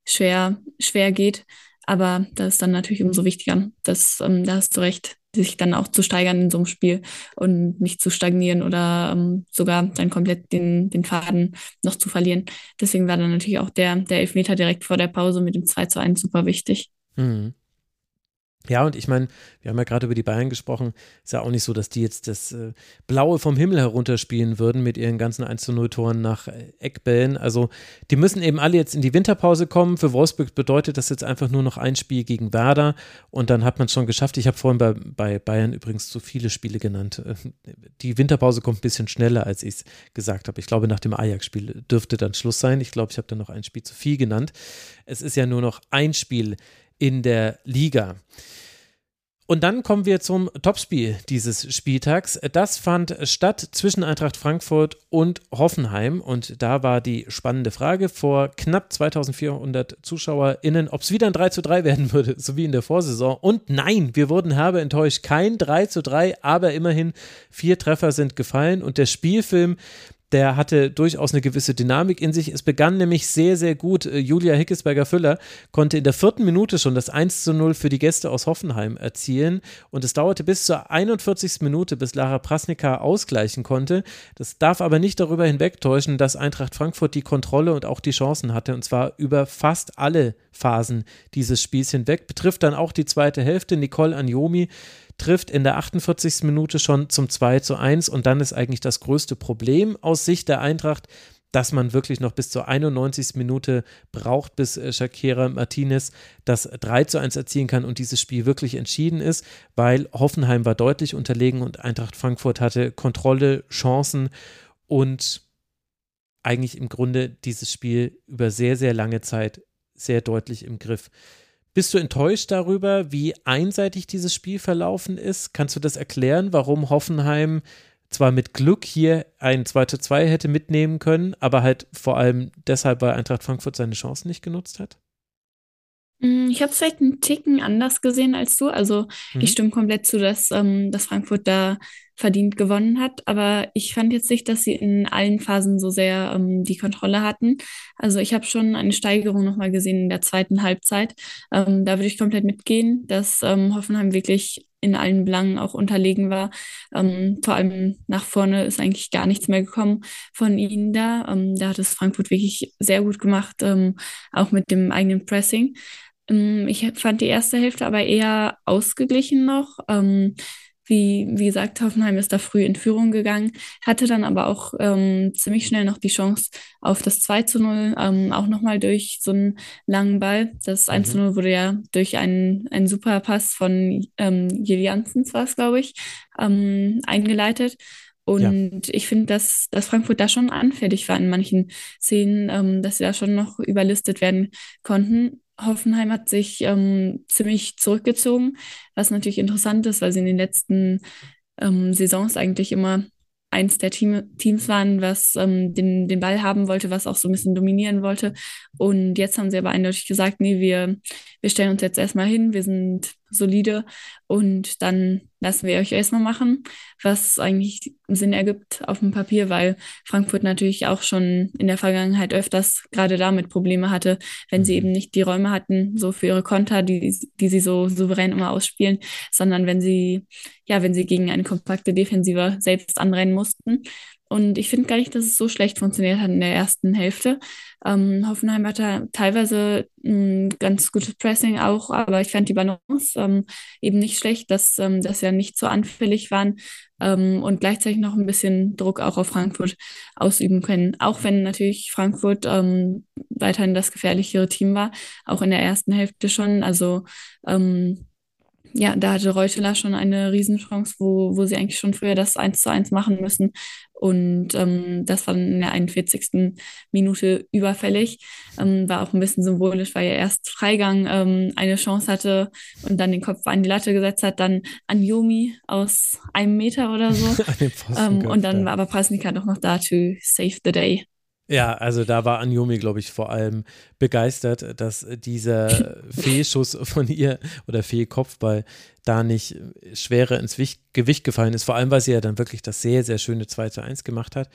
schwer, schwer geht. Aber das ist dann natürlich umso wichtiger. dass, ähm, da hast du recht, sich dann auch zu steigern in so einem Spiel und nicht zu stagnieren oder ähm, sogar dann komplett den, den Faden noch zu verlieren. Deswegen war dann natürlich auch der, der Elfmeter direkt vor der Pause mit dem 2 zu 1 super wichtig. Mhm. Ja, und ich meine, wir haben ja gerade über die Bayern gesprochen. Ist ja auch nicht so, dass die jetzt das äh, Blaue vom Himmel herunterspielen würden mit ihren ganzen 1 0 Toren nach äh, Eckbällen. Also, die müssen eben alle jetzt in die Winterpause kommen. Für Wolfsburg bedeutet das jetzt einfach nur noch ein Spiel gegen Werder und dann hat man es schon geschafft. Ich habe vorhin bei, bei Bayern übrigens zu viele Spiele genannt. Äh, die Winterpause kommt ein bisschen schneller, als ich es gesagt habe. Ich glaube, nach dem Ajax-Spiel dürfte dann Schluss sein. Ich glaube, ich habe dann noch ein Spiel zu viel genannt. Es ist ja nur noch ein Spiel in der Liga. Und dann kommen wir zum Topspiel dieses Spieltags. Das fand statt zwischen Eintracht Frankfurt und Hoffenheim. Und da war die spannende Frage vor knapp 2400 ZuschauerInnen, ob es wieder ein 3 zu 3 werden würde, so wie in der Vorsaison. Und nein, wir wurden herbe enttäuscht. Kein 3 zu 3, aber immerhin vier Treffer sind gefallen. Und der Spielfilm der hatte durchaus eine gewisse Dynamik in sich. Es begann nämlich sehr, sehr gut. Äh, Julia Hickesberger-Füller konnte in der vierten Minute schon das 1 zu 0 für die Gäste aus Hoffenheim erzielen und es dauerte bis zur 41. Minute, bis Lara Prasnica ausgleichen konnte. Das darf aber nicht darüber hinwegtäuschen, dass Eintracht Frankfurt die Kontrolle und auch die Chancen hatte und zwar über fast alle Phasen dieses Spiels hinweg. Betrifft dann auch die zweite Hälfte. Nicole Anjomi trifft in der 48. Minute schon zum 2 zu 1 und dann ist eigentlich das größte Problem aus Sicht der Eintracht, dass man wirklich noch bis zur 91. Minute braucht, bis äh, Shakira Martinez das 3 zu 1 erzielen kann und dieses Spiel wirklich entschieden ist, weil Hoffenheim war deutlich unterlegen und Eintracht Frankfurt hatte Kontrolle, Chancen und eigentlich im Grunde dieses Spiel über sehr, sehr lange Zeit sehr deutlich im Griff. Bist du enttäuscht darüber, wie einseitig dieses Spiel verlaufen ist? Kannst du das erklären, warum Hoffenheim zwar mit Glück hier ein 2 zu 2 hätte mitnehmen können, aber halt vor allem deshalb, weil Eintracht Frankfurt seine Chancen nicht genutzt hat? Mm, ich habe es vielleicht einen Ticken anders gesehen als du. Also mhm. ich stimme komplett zu, dass, ähm, dass Frankfurt da verdient gewonnen hat. Aber ich fand jetzt nicht, dass sie in allen Phasen so sehr ähm, die Kontrolle hatten. Also ich habe schon eine Steigerung nochmal gesehen in der zweiten Halbzeit. Ähm, da würde ich komplett mitgehen, dass ähm, Hoffenheim wirklich in allen Belangen auch unterlegen war. Ähm, vor allem nach vorne ist eigentlich gar nichts mehr gekommen von ihnen da. Ähm, da hat es Frankfurt wirklich sehr gut gemacht, ähm, auch mit dem eigenen Pressing. Ähm, ich fand die erste Hälfte aber eher ausgeglichen noch. Wie, wie gesagt, Hoffenheim ist da früh in Führung gegangen, hatte dann aber auch ähm, ziemlich schnell noch die Chance auf das 2 zu 0, ähm, auch nochmal durch so einen langen Ball. Das 1 zu 0 mhm. wurde ja durch einen, einen super Pass von ähm, Jeliansens, war es, glaube ich, ähm, eingeleitet. Und ja. ich finde, dass, dass Frankfurt da schon anfällig war in manchen Szenen, ähm, dass sie da schon noch überlistet werden konnten. Hoffenheim hat sich ähm, ziemlich zurückgezogen, was natürlich interessant ist, weil sie in den letzten ähm, Saisons eigentlich immer eins der Team, Teams waren, was ähm, den, den Ball haben wollte, was auch so ein bisschen dominieren wollte. Und jetzt haben sie aber eindeutig gesagt, nee, wir, wir stellen uns jetzt erstmal hin, wir sind solide und dann lassen wir euch erstmal machen, was eigentlich Sinn ergibt auf dem Papier, weil Frankfurt natürlich auch schon in der Vergangenheit öfters gerade damit Probleme hatte, wenn sie mhm. eben nicht die Räume hatten, so für ihre Konter, die, die sie so souverän immer ausspielen, sondern wenn sie, ja, wenn sie gegen eine kompakte Defensive selbst anrennen mussten. Und ich finde gar nicht, dass es so schlecht funktioniert hat in der ersten Hälfte. Ähm, Hoffenheim hatte teilweise ein ganz gutes Pressing auch, aber ich fand die Balance ähm, eben nicht schlecht, dass, ähm, dass ja nicht so anfällig waren ähm, und gleichzeitig noch ein bisschen Druck auch auf Frankfurt ausüben können. Auch wenn natürlich Frankfurt ähm, weiterhin das gefährlichere Team war, auch in der ersten Hälfte schon. Also ähm, ja, da hatte Reuteler schon eine Riesenchance, wo, wo sie eigentlich schon früher das 1 zu 1 machen müssen. Und ähm, das war in der 41. Minute überfällig. Ähm, war auch ein bisschen symbolisch, weil er erst Freigang ähm, eine Chance hatte und dann den Kopf an die Latte gesetzt hat. Dann Anjomi aus einem Meter oder so. ähm, und dann war aber Prasnika doch noch da to save the day. Ja, also da war Anjomi, glaube ich, vor allem begeistert, dass dieser Fehlschuss von ihr oder Fehlkopfball da nicht schwerer ins Gewicht gefallen ist. Vor allem, weil sie ja dann wirklich das sehr, sehr schöne 2 zu 1 gemacht hat.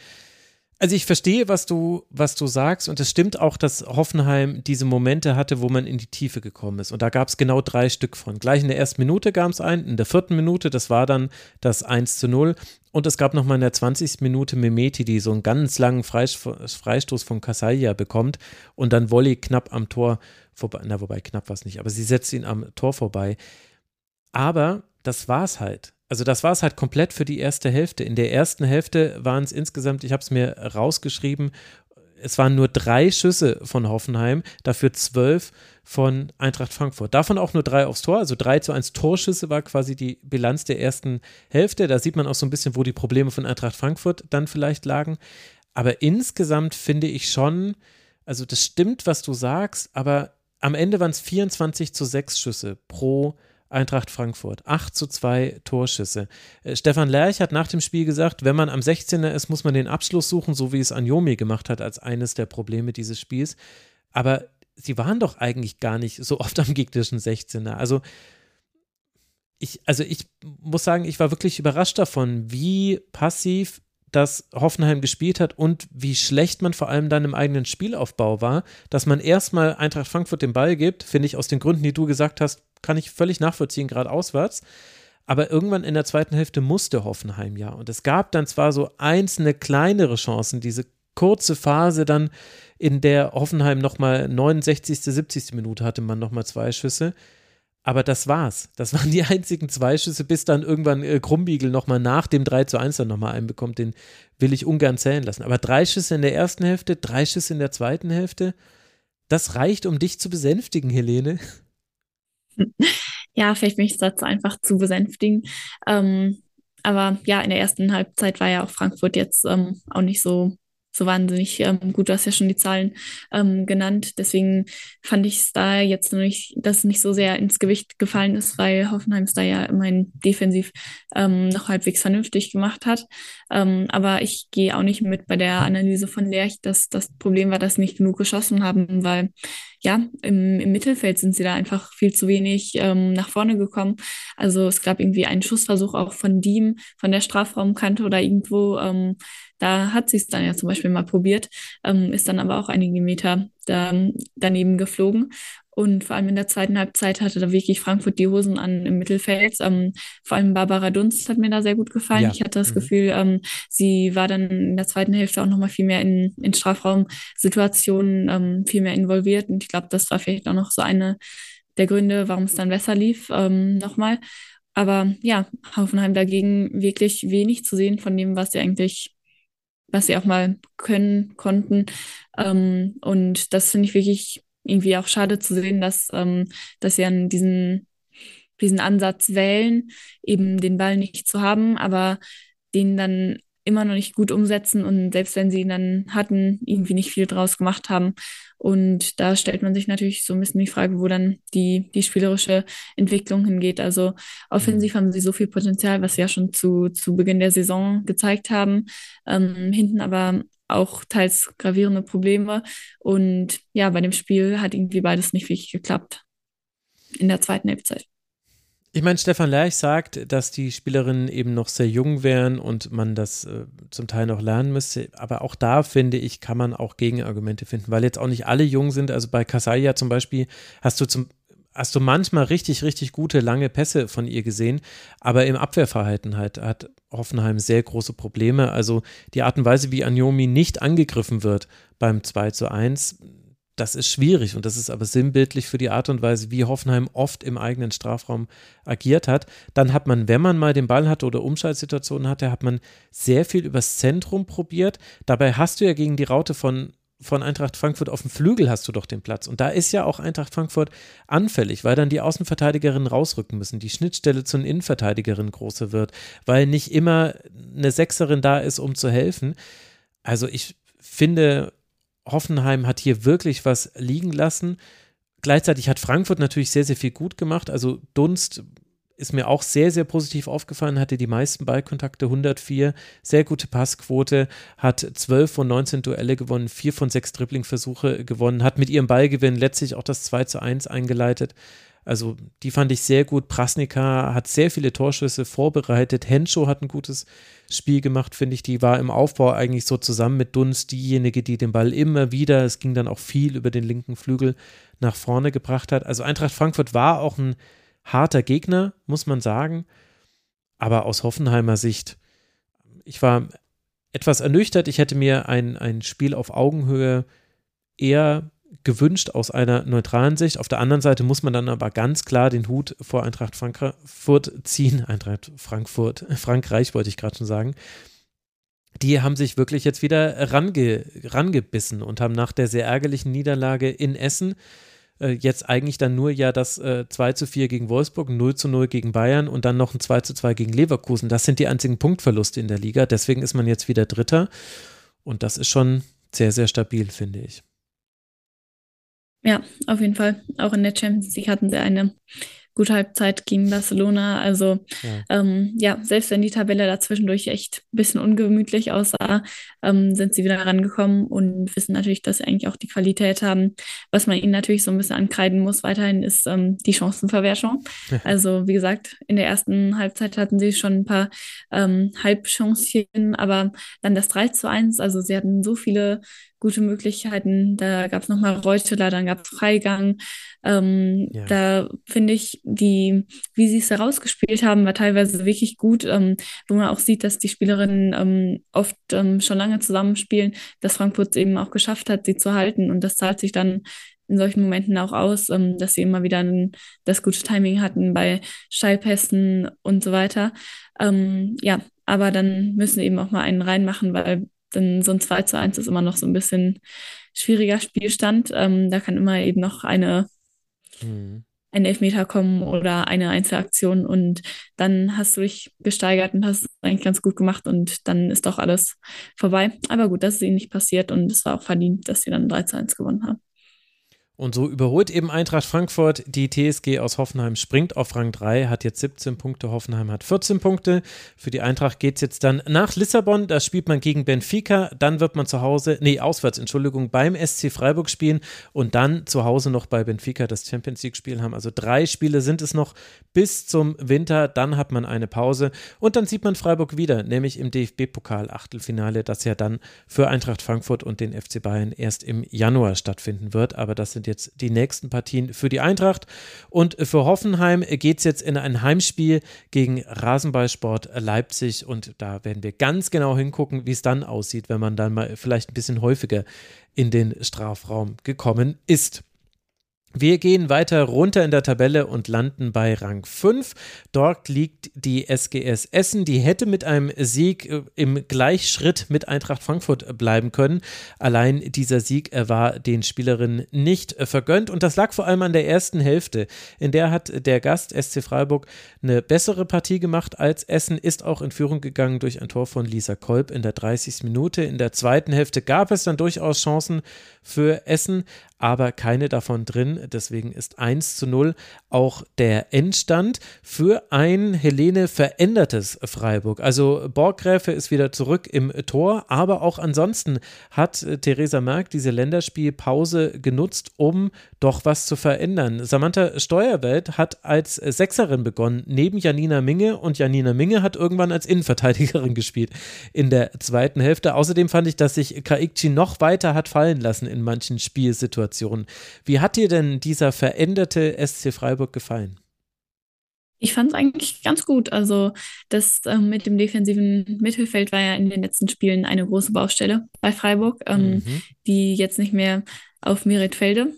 Also ich verstehe, was du, was du sagst und es stimmt auch, dass Hoffenheim diese Momente hatte, wo man in die Tiefe gekommen ist. Und da gab es genau drei Stück von. Gleich in der ersten Minute gab es einen, in der vierten Minute, das war dann das 1 zu 0. Und es gab nochmal in der 20. Minute Memeti, die so einen ganz langen Freistoß von Casalla bekommt und dann Volley knapp am Tor vorbei, na wobei knapp war es nicht, aber sie setzt ihn am Tor vorbei Aber das war es halt. Also das war es halt komplett für die erste Hälfte. In der ersten Hälfte waren es insgesamt, ich habe es mir rausgeschrieben, es waren nur drei Schüsse von Hoffenheim, dafür zwölf von Eintracht Frankfurt. Davon auch nur drei aufs Tor, also drei zu eins Torschüsse war quasi die Bilanz der ersten Hälfte. Da sieht man auch so ein bisschen, wo die Probleme von Eintracht Frankfurt dann vielleicht lagen. Aber insgesamt finde ich schon, also das stimmt, was du sagst, aber am Ende waren es 24 zu 6 Schüsse pro Eintracht Frankfurt. 8 zu 2 Torschüsse. Äh, Stefan Lerch hat nach dem Spiel gesagt, wenn man am 16er ist, muss man den Abschluss suchen, so wie es Anjomi gemacht hat, als eines der Probleme dieses Spiels. Aber sie waren doch eigentlich gar nicht so oft am gegnerischen 16er. Also ich, also ich muss sagen, ich war wirklich überrascht davon, wie passiv das Hoffenheim gespielt hat und wie schlecht man vor allem dann im eigenen Spielaufbau war, dass man erstmal Eintracht Frankfurt den Ball gibt, finde ich aus den Gründen, die du gesagt hast, kann ich völlig nachvollziehen, gerade auswärts. Aber irgendwann in der zweiten Hälfte musste Hoffenheim ja. Und es gab dann zwar so einzelne kleinere Chancen, diese kurze Phase dann, in der Hoffenheim nochmal 69., 70. Minute hatte man nochmal zwei Schüsse. Aber das war's. Das waren die einzigen zwei Schüsse, bis dann irgendwann äh, Krumbiegel nochmal nach dem 3 zu 1 dann nochmal einbekommt. Den will ich ungern zählen lassen. Aber drei Schüsse in der ersten Hälfte, drei Schüsse in der zweiten Hälfte, das reicht, um dich zu besänftigen, Helene. Ja, vielleicht mich dazu einfach zu besänftigen. Ähm, aber ja, in der ersten Halbzeit war ja auch Frankfurt jetzt ähm, auch nicht so so wahnsinnig ähm, gut. Du hast ja schon die Zahlen ähm, genannt. Deswegen fand ich es da jetzt nicht, dass es nicht so sehr ins Gewicht gefallen ist, weil Hoffenheim es da ja immerhin defensiv ähm, noch halbwegs vernünftig gemacht hat. Ähm, aber ich gehe auch nicht mit bei der Analyse von Lerch, dass das Problem war, dass sie nicht genug geschossen haben, weil ja, im, im Mittelfeld sind sie da einfach viel zu wenig ähm, nach vorne gekommen. Also es gab irgendwie einen Schussversuch auch von Diem, von der Strafraumkante oder irgendwo. Da hat sie es dann ja zum Beispiel mal probiert, ähm, ist dann aber auch einige Meter da, daneben geflogen. Und vor allem in der zweiten Halbzeit hatte da wirklich Frankfurt die Hosen an im Mittelfeld. Ähm, vor allem Barbara Dunst hat mir da sehr gut gefallen. Ja. Ich hatte das mhm. Gefühl, ähm, sie war dann in der zweiten Hälfte auch nochmal viel mehr in, in Strafraumsituationen ähm, viel mehr involviert. Und ich glaube, das war vielleicht auch noch so eine der Gründe, warum es dann besser lief, ähm, nochmal. Aber ja, Hoffenheim dagegen wirklich wenig zu sehen von dem, was sie eigentlich, was sie auch mal können, konnten. Ähm, und das finde ich wirklich irgendwie auch schade zu sehen, dass, ähm, dass sie an diesen, diesen Ansatz wählen, eben den Ball nicht zu haben, aber den dann immer noch nicht gut umsetzen und selbst wenn sie ihn dann hatten, irgendwie nicht viel draus gemacht haben. Und da stellt man sich natürlich so ein bisschen die Frage, wo dann die, die spielerische Entwicklung hingeht. Also offensiv mhm. haben sie so viel Potenzial, was sie ja schon zu, zu Beginn der Saison gezeigt haben. Ähm, hinten aber auch teils gravierende Probleme. Und ja, bei dem Spiel hat irgendwie beides nicht wirklich geklappt in der zweiten Halbzeit. Ich meine, Stefan Lerch sagt, dass die Spielerinnen eben noch sehr jung wären und man das äh, zum Teil noch lernen müsste. Aber auch da, finde ich, kann man auch Gegenargumente finden, weil jetzt auch nicht alle jung sind. Also bei Kasaya zum Beispiel hast du zum hast du manchmal richtig, richtig gute lange Pässe von ihr gesehen, aber im Abwehrverhalten halt hat Hoffenheim sehr große Probleme. Also die Art und Weise, wie Anjomi nicht angegriffen wird beim 2 zu 1, das ist schwierig und das ist aber sinnbildlich für die Art und Weise, wie Hoffenheim oft im eigenen Strafraum agiert hat. Dann hat man, wenn man mal den Ball hatte oder Umschaltsituationen hatte, hat man sehr viel übers Zentrum probiert. Dabei hast du ja gegen die Raute von von Eintracht Frankfurt auf dem Flügel hast du doch den Platz. Und da ist ja auch Eintracht Frankfurt anfällig, weil dann die Außenverteidigerinnen rausrücken müssen, die Schnittstelle zu den Innenverteidigerinnen größer wird, weil nicht immer eine Sechserin da ist, um zu helfen. Also ich finde, Hoffenheim hat hier wirklich was liegen lassen. Gleichzeitig hat Frankfurt natürlich sehr, sehr viel gut gemacht. Also Dunst ist mir auch sehr, sehr positiv aufgefallen, hatte die meisten Ballkontakte, 104, sehr gute Passquote, hat 12 von 19 Duelle gewonnen, 4 von 6 Dribblingversuche gewonnen, hat mit ihrem Ballgewinn letztlich auch das 2 zu 1 eingeleitet. Also die fand ich sehr gut. Prasnika hat sehr viele Torschüsse vorbereitet. Henschow hat ein gutes Spiel gemacht, finde ich. Die war im Aufbau eigentlich so zusammen mit Dunst diejenige, die den Ball immer wieder, es ging dann auch viel über den linken Flügel nach vorne gebracht hat. Also Eintracht Frankfurt war auch ein harter Gegner, muss man sagen. Aber aus Hoffenheimer Sicht, ich war etwas ernüchtert. Ich hätte mir ein, ein Spiel auf Augenhöhe eher gewünscht aus einer neutralen Sicht. Auf der anderen Seite muss man dann aber ganz klar den Hut vor Eintracht Frankfurt ziehen. Eintracht Frankfurt, Frankreich wollte ich gerade schon sagen. Die haben sich wirklich jetzt wieder range, rangebissen und haben nach der sehr ärgerlichen Niederlage in Essen äh, jetzt eigentlich dann nur ja das äh, 2 zu 4 gegen Wolfsburg, 0 zu 0 gegen Bayern und dann noch ein 2 zu 2 gegen Leverkusen. Das sind die einzigen Punktverluste in der Liga. Deswegen ist man jetzt wieder Dritter. Und das ist schon sehr, sehr stabil, finde ich. Ja, auf jeden Fall. Auch in der Champions League hatten sie eine gute Halbzeit gegen Barcelona. Also ja. Ähm, ja, selbst wenn die Tabelle dazwischendurch echt ein bisschen ungemütlich aussah, ähm, sind sie wieder rangekommen und wissen natürlich, dass sie eigentlich auch die Qualität haben. Was man ihnen natürlich so ein bisschen ankreiden muss weiterhin, ist ähm, die Chancenverwertung. Also wie gesagt, in der ersten Halbzeit hatten sie schon ein paar ähm, Halbchancen, aber dann das 3 zu 1, also sie hatten so viele gute Möglichkeiten. Da gab es nochmal Reuteler, dann gab es Freigang. Ähm, ja. Da finde ich, die, wie sie es herausgespielt haben, war teilweise wirklich gut, ähm, wo man auch sieht, dass die Spielerinnen ähm, oft ähm, schon lange zusammenspielen, dass Frankfurt es eben auch geschafft hat, sie zu halten. Und das zahlt sich dann in solchen Momenten auch aus, ähm, dass sie immer wieder das gute Timing hatten bei Steilpässen und so weiter. Ähm, ja, aber dann müssen eben auch mal einen reinmachen, weil denn so ein 2 zu 1 ist immer noch so ein bisschen schwieriger Spielstand. Ähm, da kann immer eben noch eine, mhm. ein Elfmeter kommen oder eine Einzelaktion und dann hast du dich gesteigert und hast es eigentlich ganz gut gemacht und dann ist doch alles vorbei. Aber gut, das ist ihnen nicht passiert und es war auch verdient, dass sie dann 3 zu 1 gewonnen haben. Und so überholt eben Eintracht Frankfurt die TSG aus Hoffenheim, springt auf Rang 3, hat jetzt 17 Punkte, Hoffenheim hat 14 Punkte. Für die Eintracht geht es jetzt dann nach Lissabon, da spielt man gegen Benfica, dann wird man zu Hause, nee, auswärts, Entschuldigung, beim SC Freiburg spielen und dann zu Hause noch bei Benfica das Champions League-Spiel haben. Also drei Spiele sind es noch bis zum Winter, dann hat man eine Pause und dann sieht man Freiburg wieder, nämlich im DFB-Pokal-Achtelfinale, das ja dann für Eintracht Frankfurt und den FC Bayern erst im Januar stattfinden wird. Aber das sind jetzt die nächsten Partien für die Eintracht. Und für Hoffenheim geht es jetzt in ein Heimspiel gegen Rasenballsport Leipzig. Und da werden wir ganz genau hingucken, wie es dann aussieht, wenn man dann mal vielleicht ein bisschen häufiger in den Strafraum gekommen ist. Wir gehen weiter runter in der Tabelle und landen bei Rang 5. Dort liegt die SGS Essen. Die hätte mit einem Sieg äh, im Gleichschritt mit Eintracht Frankfurt bleiben können. Allein dieser Sieg war den Spielerinnen nicht vergönnt. Und das lag vor allem an der ersten Hälfte. In der hat der Gast SC Freiburg eine bessere Partie gemacht als Essen, ist auch in Führung gegangen durch ein Tor von Lisa Kolb in der 30. Minute. In der zweiten Hälfte gab es dann durchaus Chancen für Essen, aber keine davon drin. Deswegen ist 1 zu 0 auch der Endstand für ein Helene verändertes Freiburg. Also Borggräfe ist wieder zurück im Tor, aber auch ansonsten hat Theresa Merck diese Länderspielpause genutzt, um doch was zu verändern. Samantha Steuerwelt hat als Sechserin begonnen, neben Janina Minge und Janina Minge hat irgendwann als Innenverteidigerin gespielt in der zweiten Hälfte. Außerdem fand ich, dass sich Kaikchi noch weiter hat fallen lassen in manchen Spielsituationen. Wie hat dir denn dieser veränderte SC Freiburg gefallen? Ich fand es eigentlich ganz gut. Also das ähm, mit dem defensiven Mittelfeld war ja in den letzten Spielen eine große Baustelle bei Freiburg, ähm, mhm. die jetzt nicht mehr auf Merit Felde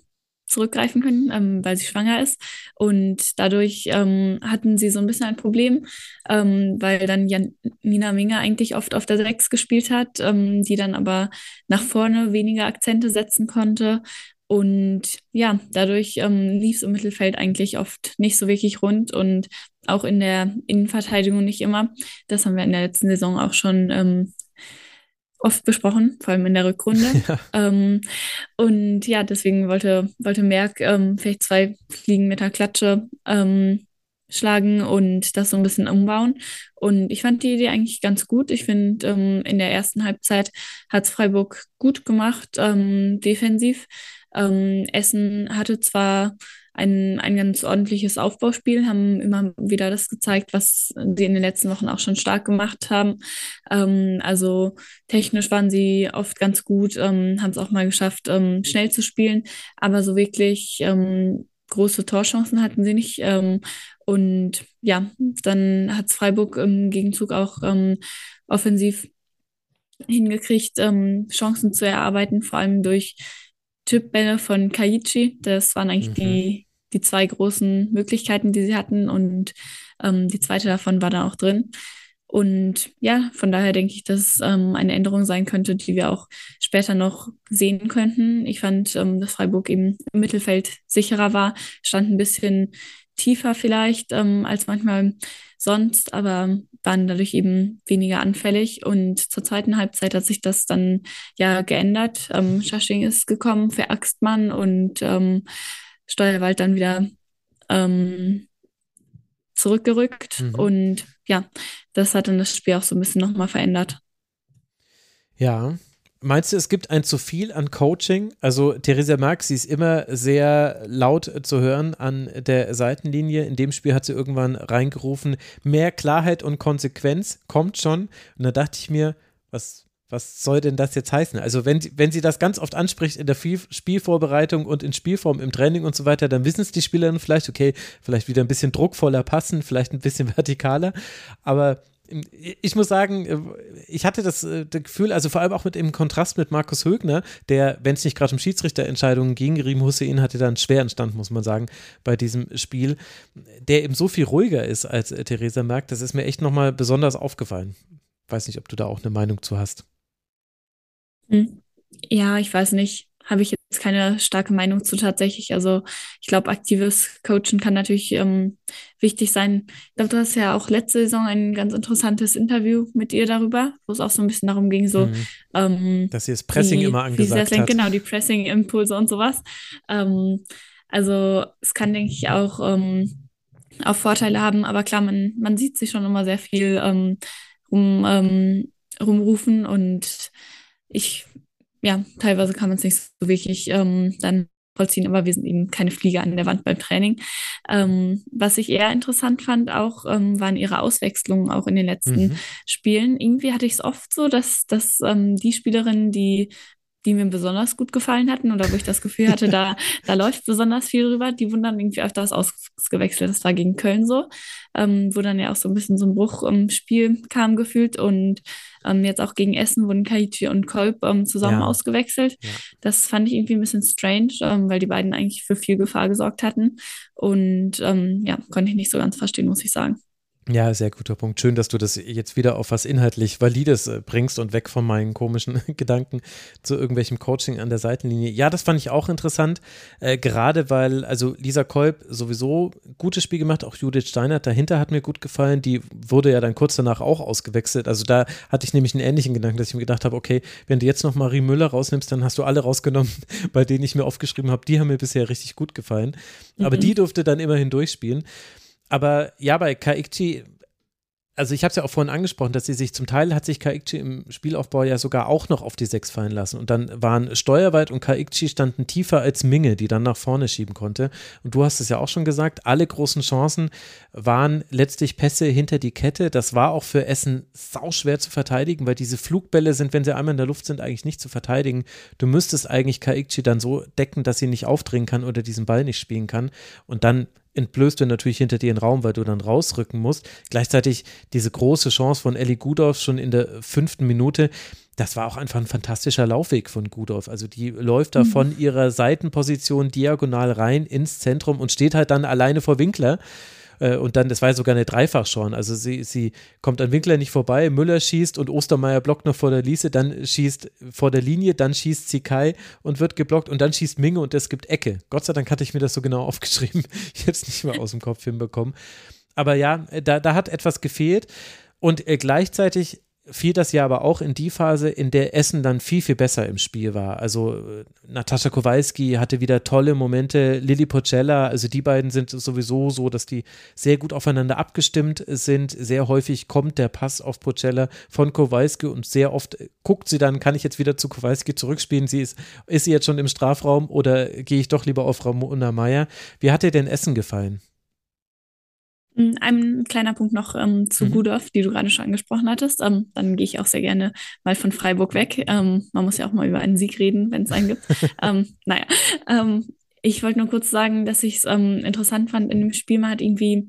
zurückgreifen können, ähm, weil sie schwanger ist. Und dadurch ähm, hatten sie so ein bisschen ein Problem, ähm, weil dann Janina Minge eigentlich oft auf der 6 gespielt hat, ähm, die dann aber nach vorne weniger Akzente setzen konnte. Und ja, dadurch ähm, lief es im Mittelfeld eigentlich oft nicht so wirklich rund und auch in der Innenverteidigung nicht immer. Das haben wir in der letzten Saison auch schon ähm, oft besprochen, vor allem in der Rückrunde. Ja. Ähm, und ja, deswegen wollte, wollte Merck ähm, vielleicht zwei Fliegen mit der Klatsche ähm, schlagen und das so ein bisschen umbauen. Und ich fand die Idee eigentlich ganz gut. Ich finde, ähm, in der ersten Halbzeit hat es Freiburg gut gemacht, ähm, defensiv. Ähm, Essen hatte zwar ein, ein ganz ordentliches Aufbauspiel, haben immer wieder das gezeigt, was sie in den letzten Wochen auch schon stark gemacht haben. Ähm, also technisch waren sie oft ganz gut, ähm, haben es auch mal geschafft, ähm, schnell zu spielen, aber so wirklich ähm, große Torchancen hatten sie nicht. Ähm, und ja, dann hat Freiburg im Gegenzug auch ähm, offensiv hingekriegt, Chancen zu erarbeiten, vor allem durch Chipbälle von Kaichi. Das waren eigentlich mhm. die, die zwei großen Möglichkeiten, die sie hatten. Und ähm, die zweite davon war da auch drin. Und ja, von daher denke ich, dass es ähm, eine Änderung sein könnte, die wir auch später noch sehen könnten. Ich fand, ähm, dass Freiburg eben im Mittelfeld sicherer war, stand ein bisschen tiefer vielleicht ähm, als manchmal sonst, aber waren dadurch eben weniger anfällig. Und zur zweiten Halbzeit hat sich das dann ja geändert. Ähm, Schasching ist gekommen für Axtmann und ähm, Steuerwald dann wieder ähm, zurückgerückt. Mhm. Und ja, das hat dann das Spiel auch so ein bisschen nochmal verändert. Ja. Meinst du, es gibt ein zu viel an Coaching? Also Theresa Marx, sie ist immer sehr laut zu hören an der Seitenlinie. In dem Spiel hat sie irgendwann reingerufen, mehr Klarheit und Konsequenz kommt schon. Und da dachte ich mir, was, was soll denn das jetzt heißen? Also wenn, wenn sie das ganz oft anspricht in der Spielvorbereitung und in Spielform im Training und so weiter, dann wissen es die Spielerinnen vielleicht, okay, vielleicht wieder ein bisschen druckvoller passen, vielleicht ein bisschen vertikaler, aber ich muss sagen, ich hatte das, äh, das, Gefühl, also vor allem auch mit im Kontrast mit Markus Högner, der, wenn es nicht gerade um Schiedsrichterentscheidungen ging, Riem Hussein hatte da einen schweren Stand, muss man sagen, bei diesem Spiel, der eben so viel ruhiger ist als äh, Theresa Merck, das ist mir echt nochmal besonders aufgefallen. Weiß nicht, ob du da auch eine Meinung zu hast. Hm. Ja, ich weiß nicht. Habe ich jetzt keine starke Meinung zu tatsächlich. Also ich glaube, aktives Coachen kann natürlich ähm, wichtig sein. Ich glaube, du hast ja auch letzte Saison ein ganz interessantes Interview mit ihr darüber, wo es auch so ein bisschen darum ging, so mhm. ähm, dass sie das Pressing wie, immer angesagt hat. Genau, die Pressing-Impulse und sowas. Ähm, also es kann, denke ich, auch, ähm, auch Vorteile haben, aber klar, man, man sieht sich schon immer sehr viel ähm, rum, ähm, rumrufen und ich, ja, teilweise kann man es nicht so wirklich ähm, dann vollziehen, aber wir sind eben keine Flieger an der Wand beim Training. Ähm, was ich eher interessant fand, auch ähm, waren ihre Auswechslungen auch in den letzten mhm. Spielen. Irgendwie hatte ich es oft so, dass, dass ähm, die Spielerinnen, die die mir besonders gut gefallen hatten oder wo ich das Gefühl hatte, da, da läuft besonders viel rüber. Die wurden dann irgendwie öfters ausgewechselt. Das war gegen Köln so, ähm, wo dann ja auch so ein bisschen so ein Bruch im Spiel kam gefühlt und ähm, jetzt auch gegen Essen wurden Kaichi und Kolb ähm, zusammen ja. ausgewechselt. Ja. Das fand ich irgendwie ein bisschen strange, ähm, weil die beiden eigentlich für viel Gefahr gesorgt hatten und ähm, ja, konnte ich nicht so ganz verstehen, muss ich sagen. Ja, sehr guter Punkt. Schön, dass du das jetzt wieder auf was inhaltlich Valides äh, bringst und weg von meinen komischen Gedanken zu irgendwelchem Coaching an der Seitenlinie. Ja, das fand ich auch interessant, äh, gerade weil, also Lisa Kolb sowieso gutes Spiel gemacht, auch Judith Steinert dahinter hat mir gut gefallen. Die wurde ja dann kurz danach auch ausgewechselt. Also da hatte ich nämlich einen ähnlichen Gedanken, dass ich mir gedacht habe, okay, wenn du jetzt noch Marie Müller rausnimmst, dann hast du alle rausgenommen, bei denen ich mir aufgeschrieben habe, die haben mir bisher richtig gut gefallen. Aber mhm. die durfte dann immerhin durchspielen. Aber ja, bei Kaikchi, also ich habe es ja auch vorhin angesprochen, dass sie sich zum Teil hat sich Kaikchi im Spielaufbau ja sogar auch noch auf die Sechs fallen lassen. Und dann waren Steuerweit und Kaikchi standen tiefer als Minge, die dann nach vorne schieben konnte. Und du hast es ja auch schon gesagt, alle großen Chancen waren letztlich Pässe hinter die Kette. Das war auch für Essen sauschwer zu verteidigen, weil diese Flugbälle sind, wenn sie einmal in der Luft sind, eigentlich nicht zu verteidigen. Du müsstest eigentlich Kaikchi dann so decken, dass sie nicht aufdringen kann oder diesen Ball nicht spielen kann. Und dann entblößt du natürlich hinter dir den Raum, weil du dann rausrücken musst. Gleichzeitig diese große Chance von Ellie Gudorf schon in der fünften Minute. Das war auch einfach ein fantastischer Laufweg von Gudorf. Also die läuft da mhm. von ihrer Seitenposition diagonal rein ins Zentrum und steht halt dann alleine vor Winkler. Äh, und dann, das war ja sogar eine Dreifachschorn. Also sie, sie kommt an Winkler nicht vorbei, Müller schießt und Ostermeier blockt noch vor der Liese, dann schießt vor der Linie, dann schießt Zikai und wird geblockt und dann schießt Minge und es gibt Ecke. Gott sei Dank hatte ich mir das so genau aufgeschrieben. Ich hätte es nicht mehr aus dem Kopf hinbekommen. Aber ja, da, da hat etwas gefehlt. Und äh, gleichzeitig fiel das ja aber auch in die Phase, in der Essen dann viel, viel besser im Spiel war. Also äh, Natascha Kowalski hatte wieder tolle Momente, Lili Pocella, also die beiden sind sowieso so, dass die sehr gut aufeinander abgestimmt sind. Sehr häufig kommt der Pass auf Pocella von Kowalski und sehr oft guckt sie dann, kann ich jetzt wieder zu Kowalski zurückspielen? Sie ist, ist sie jetzt schon im Strafraum oder gehe ich doch lieber auf Ramona Meyer? Wie hat dir denn Essen gefallen? Hm, ein kleiner Punkt noch ähm, zu mhm. Gudorf, die du gerade schon angesprochen hattest. Ähm, dann gehe ich auch sehr gerne mal von Freiburg weg. Ähm, man muss ja auch mal über einen Sieg reden, wenn es einen gibt. Ähm, naja, ähm, ich wollte nur kurz sagen, dass ich es ähm, interessant fand in dem Spiel. Man hat irgendwie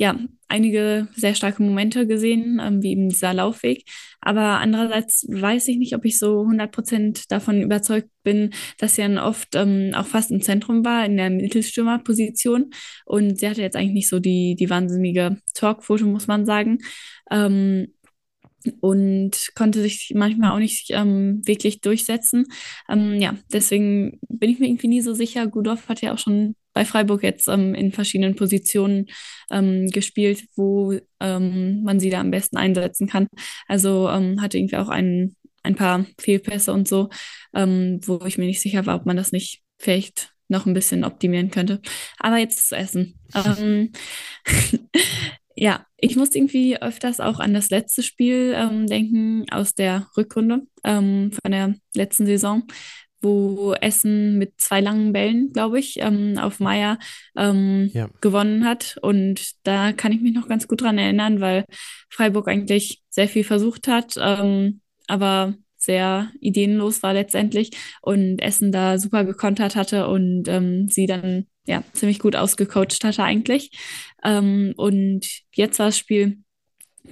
ja, einige sehr starke Momente gesehen, ähm, wie eben dieser Laufweg. Aber andererseits weiß ich nicht, ob ich so 100 Prozent davon überzeugt bin, dass dann oft ähm, auch fast im Zentrum war, in der Mittelstürmerposition. Und sie hatte jetzt eigentlich nicht so die, die wahnsinnige Talkquote, muss man sagen. Ähm, und konnte sich manchmal auch nicht ähm, wirklich durchsetzen. Ähm, ja, deswegen bin ich mir irgendwie nie so sicher. Gudorf hat ja auch schon bei Freiburg jetzt ähm, in verschiedenen Positionen ähm, gespielt, wo ähm, man sie da am besten einsetzen kann. Also ähm, hatte irgendwie auch ein, ein paar Fehlpässe und so, wo ich mir nicht sicher war, ob man das nicht vielleicht noch ein bisschen optimieren könnte. Aber jetzt zu essen. Ja, ich muss irgendwie öfters auch an das letzte Spiel ähm, denken aus der Rückrunde ähm, von der letzten Saison, wo Essen mit zwei langen Bällen, glaube ich, ähm, auf Meier ähm, ja. gewonnen hat. Und da kann ich mich noch ganz gut dran erinnern, weil Freiburg eigentlich sehr viel versucht hat, ähm, aber sehr ideenlos war letztendlich und Essen da super gekontert hatte und ähm, sie dann ja ziemlich gut ausgecoacht hatte eigentlich. Ähm, und jetzt war das Spiel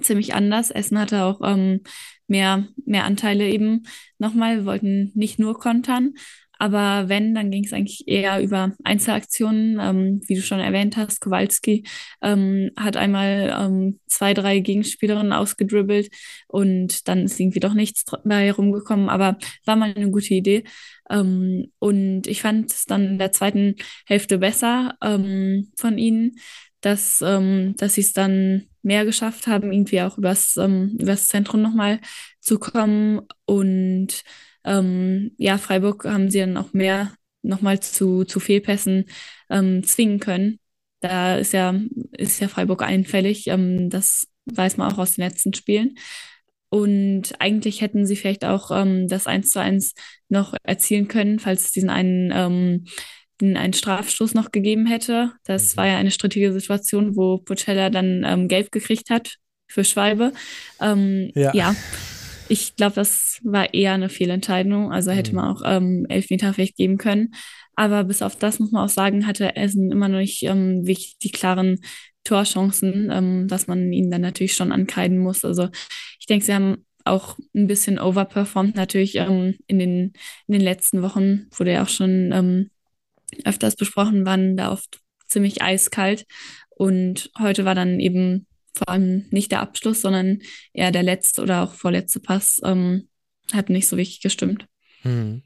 ziemlich anders. Essen hatte auch ähm, mehr, mehr Anteile eben nochmal, wollten nicht nur kontern, aber wenn, dann ging es eigentlich eher über Einzelaktionen. Ähm, wie du schon erwähnt hast, Kowalski ähm, hat einmal ähm, zwei, drei Gegenspielerinnen ausgedribbelt und dann ist irgendwie doch nichts dabei rumgekommen, aber war mal eine gute Idee. Ähm, und ich fand es dann in der zweiten Hälfte besser ähm, von ihnen, dass, ähm, dass sie es dann mehr geschafft haben, irgendwie auch übers, übers Zentrum nochmal zu kommen und ähm, ja, Freiburg haben sie dann auch mehr nochmal zu, zu Fehlpässen ähm, zwingen können. Da ist ja, ist ja Freiburg einfällig. Ähm, das weiß man auch aus den letzten Spielen. Und eigentlich hätten sie vielleicht auch ähm, das 1 zu 1 noch erzielen können, falls es diesen einen, ähm, einen Strafstoß noch gegeben hätte. Das mhm. war ja eine strittige Situation, wo Pocella dann ähm, gelb gekriegt hat für Schwalbe. Ähm, ja. ja. Ich glaube, das war eher eine Fehlentscheidung. Also hätte mhm. man auch ähm, Elfmeter vielleicht geben können. Aber bis auf das muss man auch sagen, hatte Essen immer noch nicht ähm, wirklich die klaren Torchancen, ähm, was man ihnen dann natürlich schon ankreiden muss. Also ich denke, sie haben auch ein bisschen overperformed natürlich ähm, in, den, in den letzten Wochen, wurde ja auch schon ähm, öfters besprochen, waren da oft ziemlich eiskalt. Und heute war dann eben vor allem nicht der Abschluss, sondern eher der letzte oder auch vorletzte Pass ähm, hat nicht so wichtig gestimmt. Hm.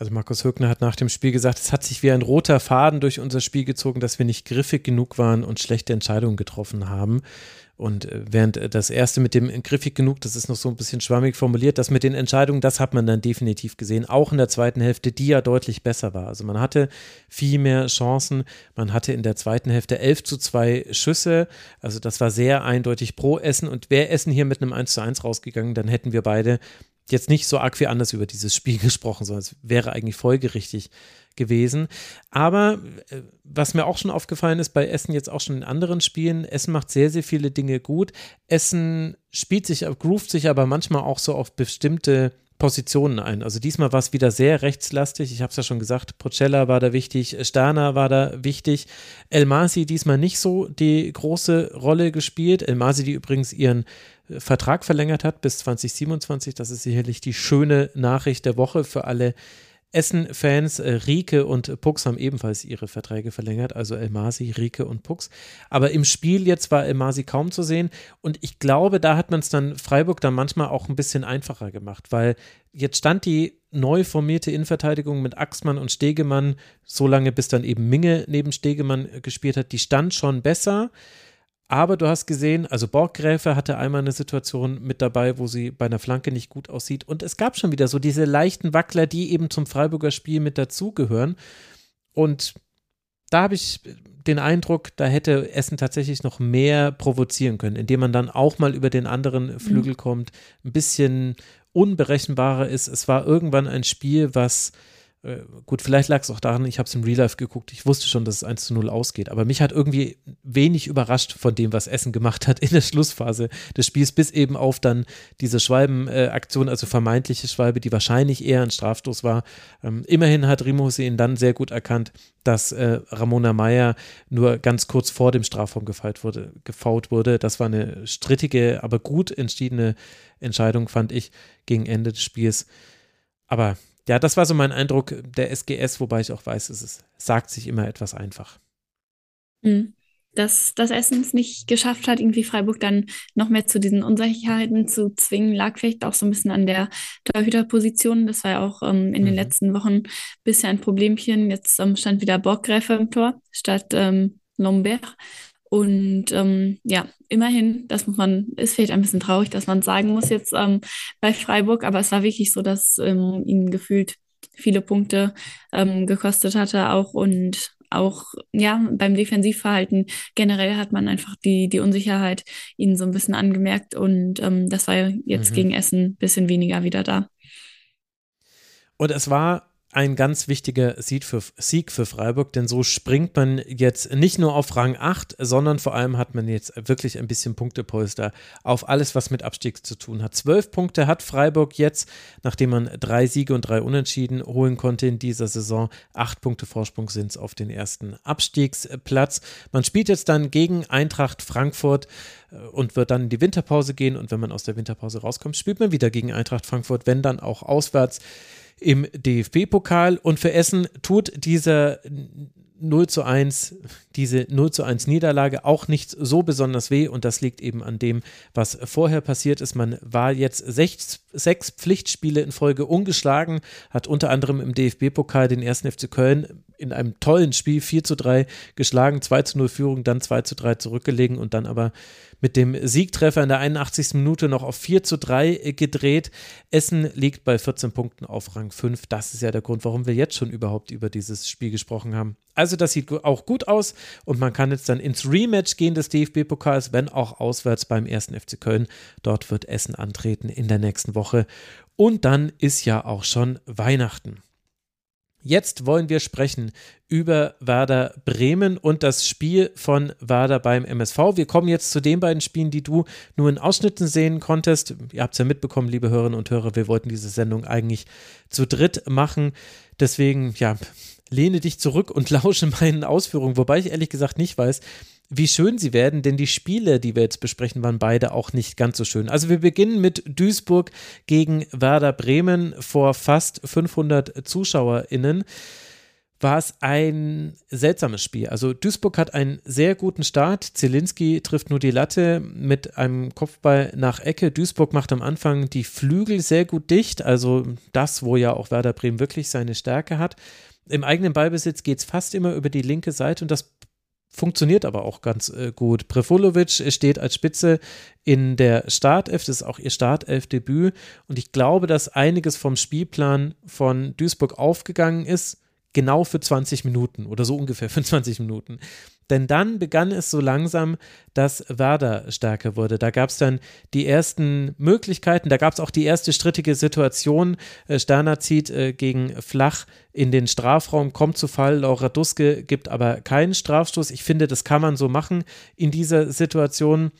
Also Markus Höckner hat nach dem Spiel gesagt, es hat sich wie ein roter Faden durch unser Spiel gezogen, dass wir nicht griffig genug waren und schlechte Entscheidungen getroffen haben. Und äh, während äh, das erste mit dem griffig genug, das ist noch so ein bisschen schwammig formuliert, das mit den Entscheidungen, das hat man dann definitiv gesehen, auch in der zweiten Hälfte, die ja deutlich besser war. Also man hatte viel mehr Chancen, man hatte in der zweiten Hälfte 11 zu 2 Schüsse, also das war sehr eindeutig pro Essen und wäre Essen hier mit einem 1 zu 1 rausgegangen, dann hätten wir beide jetzt nicht so arg viel anders über dieses Spiel gesprochen, sondern es wäre eigentlich folgerichtig gewesen. Aber äh, was mir auch schon aufgefallen ist bei Essen jetzt auch schon in anderen Spielen, Essen macht sehr, sehr viele Dinge gut. Essen spielt sich, groovt sich aber manchmal auch so auf bestimmte Positionen ein. Also diesmal war es wieder sehr rechtslastig. Ich habe es ja schon gesagt, Procella war da wichtig, Stana war da wichtig. El Masi diesmal nicht so die große Rolle gespielt. El Masi, die übrigens ihren äh, Vertrag verlängert hat bis 2027. Das ist sicherlich die schöne Nachricht der Woche für alle Essen-Fans, äh, Rike und Pux haben ebenfalls ihre Verträge verlängert, also Elmasi, Rike und Pux. Aber im Spiel jetzt war Elmasi kaum zu sehen und ich glaube, da hat man es dann Freiburg dann manchmal auch ein bisschen einfacher gemacht, weil jetzt stand die neu formierte Innenverteidigung mit Axmann und Stegemann, so lange bis dann eben Minge neben Stegemann äh, gespielt hat, die stand schon besser. Aber du hast gesehen, also Borggräfe hatte einmal eine Situation mit dabei, wo sie bei einer Flanke nicht gut aussieht. Und es gab schon wieder so diese leichten Wackler, die eben zum Freiburger Spiel mit dazugehören. Und da habe ich den Eindruck, da hätte Essen tatsächlich noch mehr provozieren können, indem man dann auch mal über den anderen Flügel mhm. kommt, ein bisschen unberechenbarer ist. Es war irgendwann ein Spiel, was gut, vielleicht lag es auch daran, ich habe es im Real Life geguckt, ich wusste schon, dass es 1 zu 0 ausgeht, aber mich hat irgendwie wenig überrascht von dem, was Essen gemacht hat in der Schlussphase des Spiels, bis eben auf dann diese Schwalbenaktion, äh, also vermeintliche Schwalbe, die wahrscheinlich eher ein Strafstoß war. Ähm, immerhin hat Rimo Hussein dann sehr gut erkannt, dass äh, Ramona Meyer nur ganz kurz vor dem Strafraum gefault wurde, gefault wurde. Das war eine strittige, aber gut entschiedene Entscheidung, fand ich, gegen Ende des Spiels. Aber ja, das war so mein Eindruck der SGS, wobei ich auch weiß, es ist, sagt sich immer etwas einfach. Mhm. Dass das Essen es nicht geschafft hat, irgendwie Freiburg dann noch mehr zu diesen Unsicherheiten zu zwingen, lag vielleicht auch so ein bisschen an der Torhüterposition. Das war ja auch ähm, in mhm. den letzten Wochen bisher ein Problemchen. Jetzt ähm, stand wieder Borggräfer im Tor statt ähm, Lombert. Und ähm, ja, immerhin, das muss man, ist vielleicht ein bisschen traurig, dass man sagen muss jetzt ähm, bei Freiburg, aber es war wirklich so, dass ähm, ihnen gefühlt viele Punkte ähm, gekostet hatte auch und auch ja beim Defensivverhalten generell hat man einfach die die Unsicherheit ihnen so ein bisschen angemerkt und ähm, das war jetzt mhm. gegen Essen ein bisschen weniger wieder da. Und es war ein ganz wichtiger Sieg für, Sieg für Freiburg, denn so springt man jetzt nicht nur auf Rang 8, sondern vor allem hat man jetzt wirklich ein bisschen Punktepolster auf alles, was mit Abstieg zu tun hat. Zwölf Punkte hat Freiburg jetzt, nachdem man drei Siege und drei Unentschieden holen konnte in dieser Saison. Acht Punkte Vorsprung sind es auf den ersten Abstiegsplatz. Man spielt jetzt dann gegen Eintracht Frankfurt äh, und wird dann in die Winterpause gehen. Und wenn man aus der Winterpause rauskommt, spielt man wieder gegen Eintracht Frankfurt, wenn dann auch auswärts im DFB-Pokal. Und für Essen tut dieser 0 zu 1, diese 0 zu 1 Niederlage auch nicht so besonders weh und das liegt eben an dem, was vorher passiert ist. Man war jetzt sechs, sechs Pflichtspiele in Folge ungeschlagen, hat unter anderem im DFB-Pokal den 1. FC Köln in einem tollen Spiel 4 zu 3 geschlagen, 2 zu 0 Führung, dann 2 zu 3 zurückgelegen und dann aber mit dem Siegtreffer in der 81. Minute noch auf 4 zu 3 gedreht. Essen liegt bei 14 Punkten auf Rang 5. Das ist ja der Grund, warum wir jetzt schon überhaupt über dieses Spiel gesprochen haben. Also das sieht auch gut aus und man kann jetzt dann ins Rematch gehen des DFB-Pokals, wenn auch auswärts beim ersten FC Köln. Dort wird Essen antreten in der nächsten Woche. Und dann ist ja auch schon Weihnachten. Jetzt wollen wir sprechen über Werder Bremen und das Spiel von Werder beim MSV. Wir kommen jetzt zu den beiden Spielen, die du nur in Ausschnitten sehen konntest. Ihr habt es ja mitbekommen, liebe Hörerinnen und Hörer, wir wollten diese Sendung eigentlich zu dritt machen. Deswegen, ja, lehne dich zurück und lausche meinen Ausführungen, wobei ich ehrlich gesagt nicht weiß, wie schön sie werden, denn die Spiele, die wir jetzt besprechen, waren beide auch nicht ganz so schön. Also wir beginnen mit Duisburg gegen Werder Bremen vor fast 500 ZuschauerInnen. War es ein seltsames Spiel. Also Duisburg hat einen sehr guten Start. Zielinski trifft nur die Latte mit einem Kopfball nach Ecke. Duisburg macht am Anfang die Flügel sehr gut dicht. Also das, wo ja auch Werder Bremen wirklich seine Stärke hat. Im eigenen Ballbesitz geht es fast immer über die linke Seite und das funktioniert aber auch ganz äh, gut. Prefulovic steht als Spitze in der Startelf, das ist auch ihr Startelf-Debüt und ich glaube, dass einiges vom Spielplan von Duisburg aufgegangen ist, genau für 20 Minuten oder so ungefähr für 20 Minuten. Denn dann begann es so langsam, dass Werder stärker wurde. Da gab es dann die ersten Möglichkeiten, da gab es auch die erste strittige Situation. Äh, Sterner zieht äh, gegen Flach in den Strafraum, kommt zu Fall. Laura Duske gibt aber keinen Strafstoß. Ich finde, das kann man so machen in dieser Situation.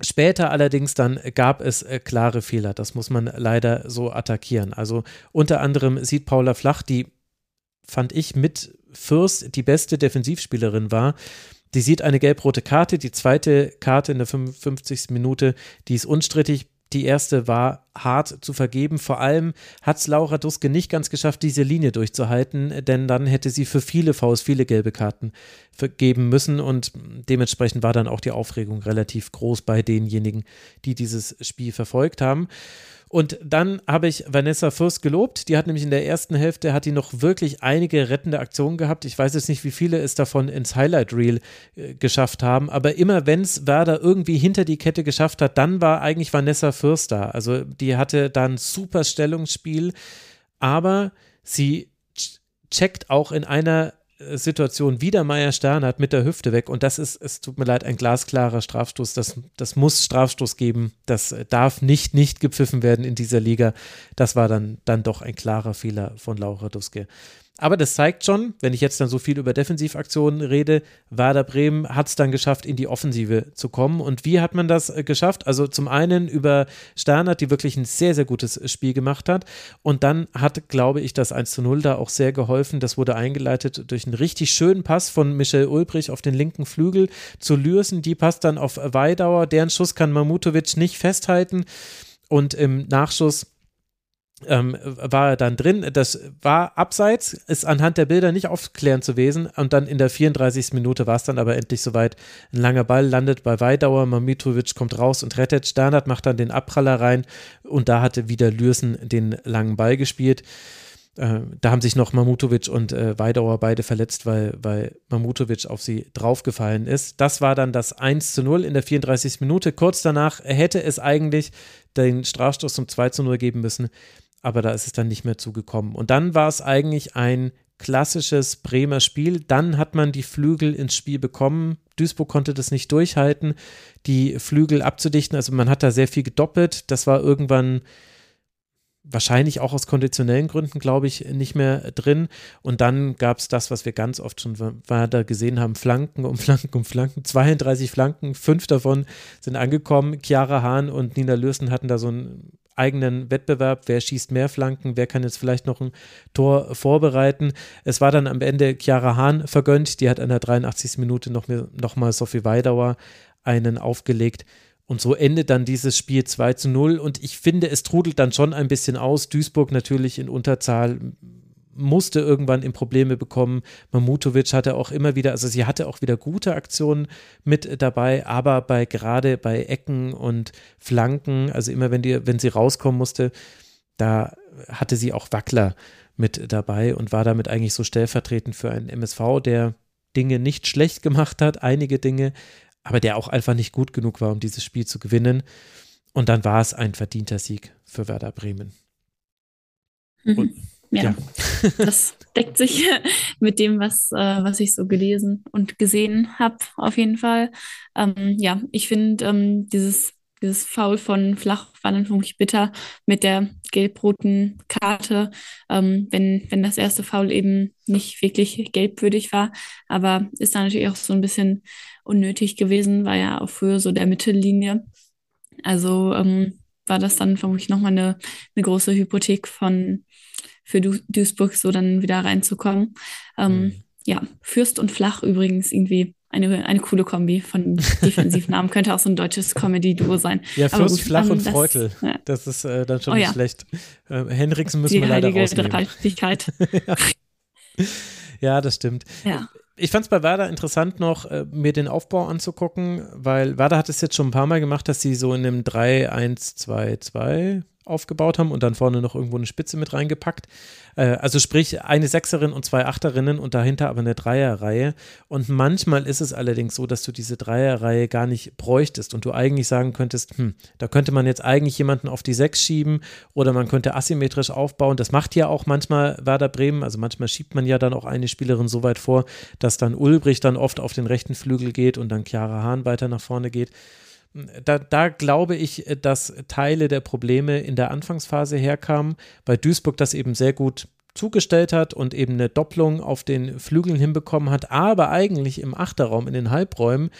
Später allerdings dann gab es äh, klare Fehler. Das muss man leider so attackieren. Also unter anderem sieht Paula Flach, die fand ich mit Fürst die beste Defensivspielerin war. Die sieht eine gelb-rote Karte, die zweite Karte in der 55. Minute, die ist unstrittig. Die erste war hart zu vergeben. Vor allem hat es Laura Duske nicht ganz geschafft, diese Linie durchzuhalten, denn dann hätte sie für viele Vs viele gelbe Karten vergeben müssen und dementsprechend war dann auch die Aufregung relativ groß bei denjenigen, die dieses Spiel verfolgt haben. Und dann habe ich Vanessa Fürst gelobt. Die hat nämlich in der ersten Hälfte hat die noch wirklich einige rettende Aktionen gehabt. Ich weiß jetzt nicht, wie viele es davon ins Highlight Reel äh, geschafft haben. Aber immer wenn es Werder irgendwie hinter die Kette geschafft hat, dann war eigentlich Vanessa Fürst da. Also die hatte dann super Stellungsspiel. Aber sie checkt auch in einer Situation wieder Meier Sternert mit der Hüfte weg und das ist, es tut mir leid, ein glasklarer Strafstoß. Das, das muss Strafstoß geben. Das darf nicht nicht gepfiffen werden in dieser Liga. Das war dann, dann doch ein klarer Fehler von Laura Duske. Aber das zeigt schon, wenn ich jetzt dann so viel über Defensivaktionen rede, Werder Bremen hat es dann geschafft, in die Offensive zu kommen. Und wie hat man das äh, geschafft? Also zum einen über Sternert, die wirklich ein sehr, sehr gutes Spiel gemacht hat. Und dann hat, glaube ich, das 1 zu 0 da auch sehr geholfen. Das wurde eingeleitet durch einen richtig schönen Pass von Michel Ulbrich auf den linken Flügel zu Lürsen. Die passt dann auf Weidauer. Deren Schuss kann Mamutovic nicht festhalten. Und im Nachschuss ähm, war er dann drin. Das war abseits, ist anhand der Bilder nicht aufklärend zu gewesen. Und dann in der 34. Minute war es dann aber endlich soweit. Ein langer Ball landet bei Weidauer, Mamitovic kommt raus und rettet. Sternert macht dann den Abpraller rein und da hatte wieder Lürsen den langen Ball gespielt. Äh, da haben sich noch Mamutovic und äh, Weidauer beide verletzt, weil, weil Mamutovic auf sie draufgefallen ist. Das war dann das 1 zu 0 in der 34. Minute. Kurz danach hätte es eigentlich den Strafstoß zum 2 zu 0 geben müssen aber da ist es dann nicht mehr zugekommen. Und dann war es eigentlich ein klassisches Bremer Spiel. Dann hat man die Flügel ins Spiel bekommen. Duisburg konnte das nicht durchhalten, die Flügel abzudichten. Also man hat da sehr viel gedoppelt. Das war irgendwann wahrscheinlich auch aus konditionellen Gründen, glaube ich, nicht mehr drin. Und dann gab es das, was wir ganz oft schon weiter gesehen haben: Flanken um Flanken um Flanken. 32 Flanken, fünf davon sind angekommen. Chiara Hahn und Nina Lürsen hatten da so ein eigenen Wettbewerb, wer schießt mehr Flanken, wer kann jetzt vielleicht noch ein Tor vorbereiten. Es war dann am Ende Chiara Hahn vergönnt, die hat in der 83. Minute noch, noch mal Sophie Weidauer einen aufgelegt. Und so endet dann dieses Spiel 2 zu 0. Und ich finde, es trudelt dann schon ein bisschen aus. Duisburg natürlich in Unterzahl musste irgendwann in Probleme bekommen. Mamutovic hatte auch immer wieder, also sie hatte auch wieder gute Aktionen mit dabei, aber bei gerade bei Ecken und Flanken, also immer wenn die, wenn sie rauskommen musste, da hatte sie auch Wackler mit dabei und war damit eigentlich so stellvertretend für einen MSV, der Dinge nicht schlecht gemacht hat, einige Dinge, aber der auch einfach nicht gut genug war, um dieses Spiel zu gewinnen. Und dann war es ein verdienter Sieg für Werder Bremen. Mhm. Und ja, ja. das deckt sich mit dem, was, äh, was ich so gelesen und gesehen habe, auf jeden Fall. Ähm, ja, ich finde ähm, dieses, dieses Foul von Flach wirklich bitter mit der gelb-roten Karte, ähm, wenn, wenn das erste Foul eben nicht wirklich gelbwürdig war. Aber ist dann natürlich auch so ein bisschen unnötig gewesen, war ja auf Höhe so der Mittellinie. Also ähm, war das dann vermutlich nochmal eine, eine große Hypothek von für du Duisburg so dann wieder reinzukommen. Ähm, mhm. Ja, Fürst und Flach übrigens irgendwie eine, eine coole Kombi von Defensivnamen. Könnte auch so ein deutsches Comedy-Duo sein. Ja, Fürst, gut, Flach ähm, und das, Freutel. Ja. Das ist äh, dann schon oh, nicht ja. schlecht. Äh, Henriksen müssen Die wir leider rausnehmen. Ja. ja, das stimmt. Ja ich fand es bei Werder interessant noch, äh, mir den Aufbau anzugucken, weil Werder hat es jetzt schon ein paar Mal gemacht, dass sie so in einem 3-1-2-2 aufgebaut haben und dann vorne noch irgendwo eine Spitze mit reingepackt. Äh, also sprich eine Sechserin und zwei Achterinnen und dahinter aber eine Dreierreihe. Und manchmal ist es allerdings so, dass du diese Dreierreihe gar nicht bräuchtest und du eigentlich sagen könntest, hm, da könnte man jetzt eigentlich jemanden auf die Sechs schieben oder man könnte asymmetrisch aufbauen. Das macht ja auch manchmal Werder Bremen. Also manchmal schiebt man ja dann auch eine Spielerin so weit vor, dass dann Ulbrich dann oft auf den rechten Flügel geht und dann Chiara Hahn weiter nach vorne geht da, da glaube ich, dass Teile der Probleme in der Anfangsphase herkamen, weil Duisburg das eben sehr gut zugestellt hat und eben eine Doppelung auf den Flügeln hinbekommen hat, aber eigentlich im Achterraum, in den Halbräumen,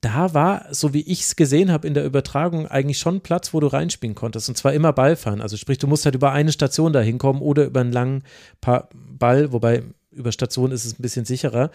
da war, so wie ich es gesehen habe in der Übertragung, eigentlich schon Platz, wo du reinspielen konntest. Und zwar immer Ballfahren. Also sprich, du musst halt über eine Station da hinkommen oder über einen langen Ball, wobei über Station ist es ein bisschen sicherer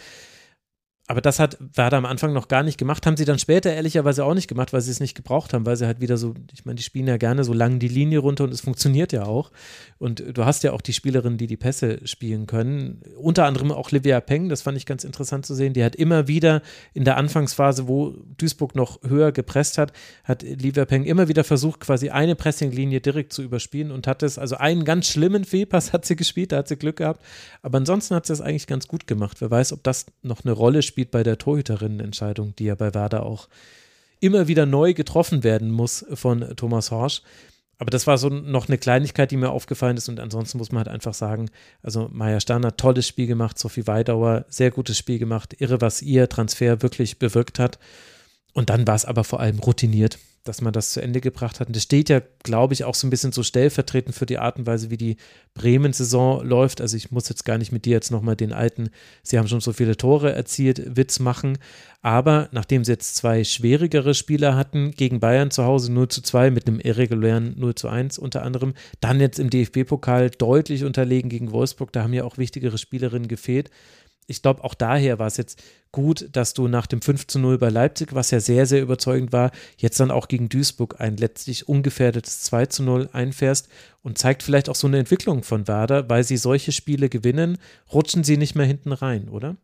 aber das hat Werder am Anfang noch gar nicht gemacht, haben sie dann später ehrlicherweise auch nicht gemacht, weil sie es nicht gebraucht haben, weil sie halt wieder so, ich meine, die spielen ja gerne so lang die Linie runter und es funktioniert ja auch. Und du hast ja auch die Spielerinnen, die die Pässe spielen können. Unter anderem auch Livia Peng, das fand ich ganz interessant zu sehen. Die hat immer wieder in der Anfangsphase, wo Duisburg noch höher gepresst hat, hat Livia Peng immer wieder versucht, quasi eine Pressinglinie direkt zu überspielen und hat es, also einen ganz schlimmen Fehlpass hat sie gespielt, da hat sie Glück gehabt. Aber ansonsten hat sie es eigentlich ganz gut gemacht. Wer weiß, ob das noch eine Rolle spielt spielt bei der Torhüterinnenentscheidung, die ja bei Werder auch immer wieder neu getroffen werden muss von Thomas Horsch. aber das war so noch eine Kleinigkeit, die mir aufgefallen ist. Und ansonsten muss man halt einfach sagen, also Maya Sterner, tolles Spiel gemacht, Sophie Weidauer, sehr gutes Spiel gemacht. Irre, was ihr Transfer wirklich bewirkt hat. Und dann war es aber vor allem routiniert dass man das zu Ende gebracht hat. Und das steht ja, glaube ich, auch so ein bisschen so stellvertretend für die Art und Weise, wie die Bremen-Saison läuft. Also ich muss jetzt gar nicht mit dir jetzt nochmal den alten, sie haben schon so viele Tore erzielt, Witz machen. Aber nachdem sie jetzt zwei schwierigere Spieler hatten, gegen Bayern zu Hause 0 zu 2 mit einem irregulären 0 zu 1 unter anderem, dann jetzt im DFB-Pokal deutlich unterlegen gegen Wolfsburg, da haben ja auch wichtigere Spielerinnen gefehlt ich glaube, auch daher war es jetzt gut, dass du nach dem 5 zu 0 bei Leipzig, was ja sehr, sehr überzeugend war, jetzt dann auch gegen Duisburg ein letztlich ungefährdetes 2 zu 0 einfährst und zeigt vielleicht auch so eine Entwicklung von Werder, weil sie solche Spiele gewinnen, rutschen sie nicht mehr hinten rein, oder?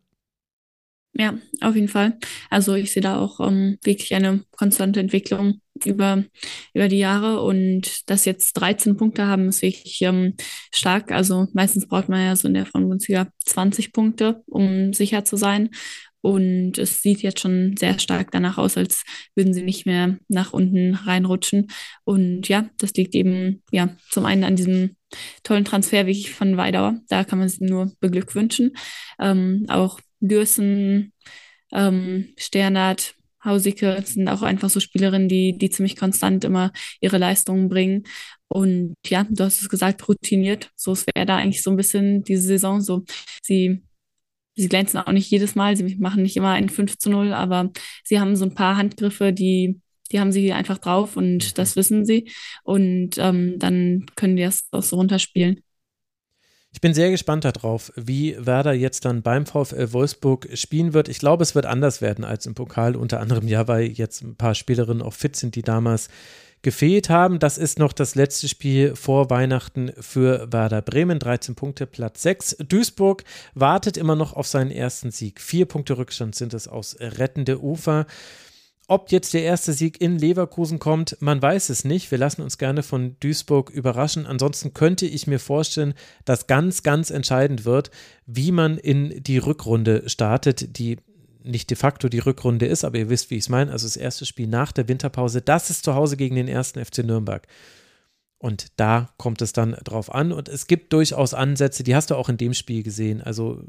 Ja, auf jeden Fall. Also ich sehe da auch ähm, wirklich eine konstante Entwicklung über, über die Jahre und dass jetzt 13 Punkte haben, ist wirklich ähm, stark. Also meistens braucht man ja so in der Frauenbundesliga 20 Punkte, um sicher zu sein. Und es sieht jetzt schon sehr stark danach aus, als würden sie nicht mehr nach unten reinrutschen. Und ja, das liegt eben ja zum einen an diesem tollen Transfer wirklich von Weidauer. Da kann man sie nur beglückwünschen. Ähm, auch Dürsen, ähm, Sternert, Hausike sind auch einfach so Spielerinnen, die, die ziemlich konstant immer ihre Leistungen bringen. Und ja, du hast es gesagt, routiniert. So wäre da eigentlich so ein bisschen diese Saison so. Sie, sie glänzen auch nicht jedes Mal, sie machen nicht immer ein 5 zu 0, aber sie haben so ein paar Handgriffe, die, die haben sie einfach drauf und das wissen sie. Und ähm, dann können die das auch so runterspielen. Ich bin sehr gespannt darauf, wie Werder jetzt dann beim VfL Wolfsburg spielen wird. Ich glaube, es wird anders werden als im Pokal, unter anderem ja, weil jetzt ein paar Spielerinnen auch fit sind, die damals gefehlt haben. Das ist noch das letzte Spiel vor Weihnachten für Werder Bremen. 13 Punkte, Platz 6. Duisburg wartet immer noch auf seinen ersten Sieg. Vier Punkte Rückstand sind es aus rettende Ufer. Ob jetzt der erste Sieg in Leverkusen kommt, man weiß es nicht. Wir lassen uns gerne von Duisburg überraschen. Ansonsten könnte ich mir vorstellen, dass ganz, ganz entscheidend wird, wie man in die Rückrunde startet, die nicht de facto die Rückrunde ist, aber ihr wisst, wie ich es meine. Also das erste Spiel nach der Winterpause, das ist zu Hause gegen den ersten FC Nürnberg. Und da kommt es dann drauf an. Und es gibt durchaus Ansätze, die hast du auch in dem Spiel gesehen. Also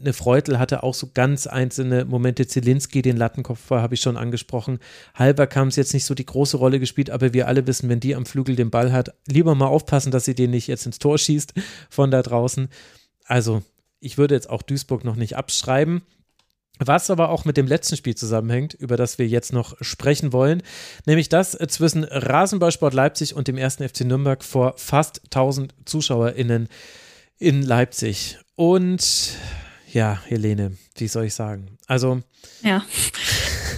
eine Freutel hatte auch so ganz einzelne Momente. Zielinski, den Lattenkopf habe ich schon angesprochen. Halber kam es jetzt nicht so die große Rolle gespielt, aber wir alle wissen, wenn die am Flügel den Ball hat, lieber mal aufpassen, dass sie den nicht jetzt ins Tor schießt von da draußen. Also, ich würde jetzt auch Duisburg noch nicht abschreiben. Was aber auch mit dem letzten Spiel zusammenhängt, über das wir jetzt noch sprechen wollen, nämlich das zwischen Rasenballsport Leipzig und dem ersten FC Nürnberg vor fast 1000 ZuschauerInnen in Leipzig. Und ja, Helene, wie soll ich sagen? Also. Ja,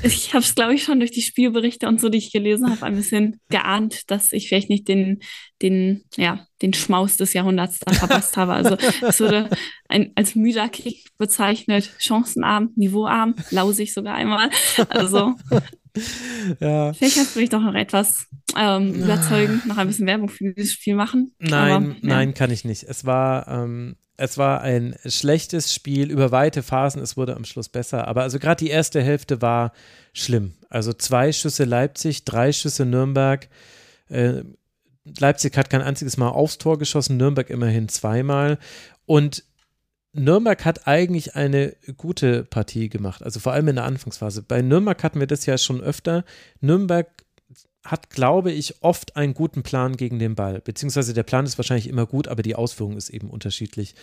ich habe es, glaube ich, schon durch die Spielberichte und so, die ich gelesen habe, ein bisschen geahnt, dass ich vielleicht nicht den, den, ja, den Schmaus des Jahrhunderts dann verpasst habe. Also es wurde ein, als müder Kick bezeichnet, chancenarm, niveauarm, lausig sogar einmal. Also ja. Vielleicht kannst du mich doch noch etwas ähm, überzeugen, noch ein bisschen Werbung für dieses Spiel machen. Nein, Aber, ja. nein, kann ich nicht. Es war, ähm, es war ein schlechtes Spiel über weite Phasen. Es wurde am Schluss besser. Aber also gerade die erste Hälfte war schlimm. Also zwei Schüsse Leipzig, drei Schüsse Nürnberg. Äh, Leipzig hat kein einziges Mal aufs Tor geschossen, Nürnberg immerhin zweimal. Und Nürnberg hat eigentlich eine gute Partie gemacht, also vor allem in der Anfangsphase. Bei Nürnberg hatten wir das ja schon öfter. Nürnberg hat, glaube ich, oft einen guten Plan gegen den Ball, beziehungsweise der Plan ist wahrscheinlich immer gut, aber die Ausführung ist eben unterschiedlich,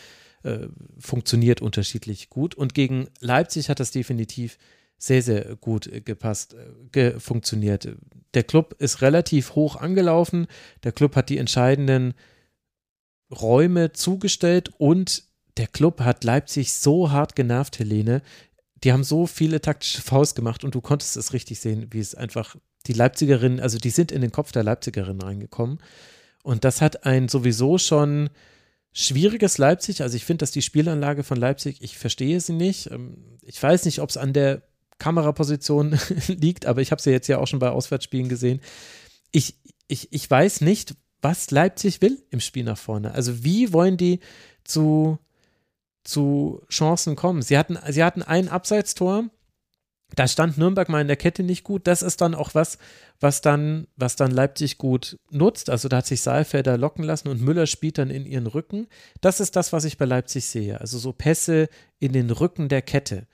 äh, funktioniert unterschiedlich gut. Und gegen Leipzig hat das definitiv sehr, sehr gut gepasst, äh, funktioniert. Der Club ist relativ hoch angelaufen, der Club hat die entscheidenden Räume zugestellt und der Club hat Leipzig so hart genervt, Helene. Die haben so viele taktische Faust gemacht und du konntest es richtig sehen, wie es einfach die Leipzigerinnen, also die sind in den Kopf der Leipzigerinnen reingekommen. Und das hat ein sowieso schon schwieriges Leipzig. Also ich finde, dass die Spielanlage von Leipzig, ich verstehe sie nicht. Ähm, ich weiß nicht, ob es an der Kameraposition liegt, aber ich habe sie jetzt ja auch schon bei Auswärtsspielen gesehen. Ich, ich, ich weiß nicht, was Leipzig will im Spiel nach vorne. Also wie wollen die zu zu Chancen kommen. Sie hatten, sie hatten ein Abseitstor da stand Nürnberg mal in der Kette nicht gut. Das ist dann auch was, was dann, was dann Leipzig gut nutzt. Also da hat sich Saalfelder locken lassen und Müller spielt dann in ihren Rücken. Das ist das, was ich bei Leipzig sehe. Also so Pässe in den Rücken der Kette.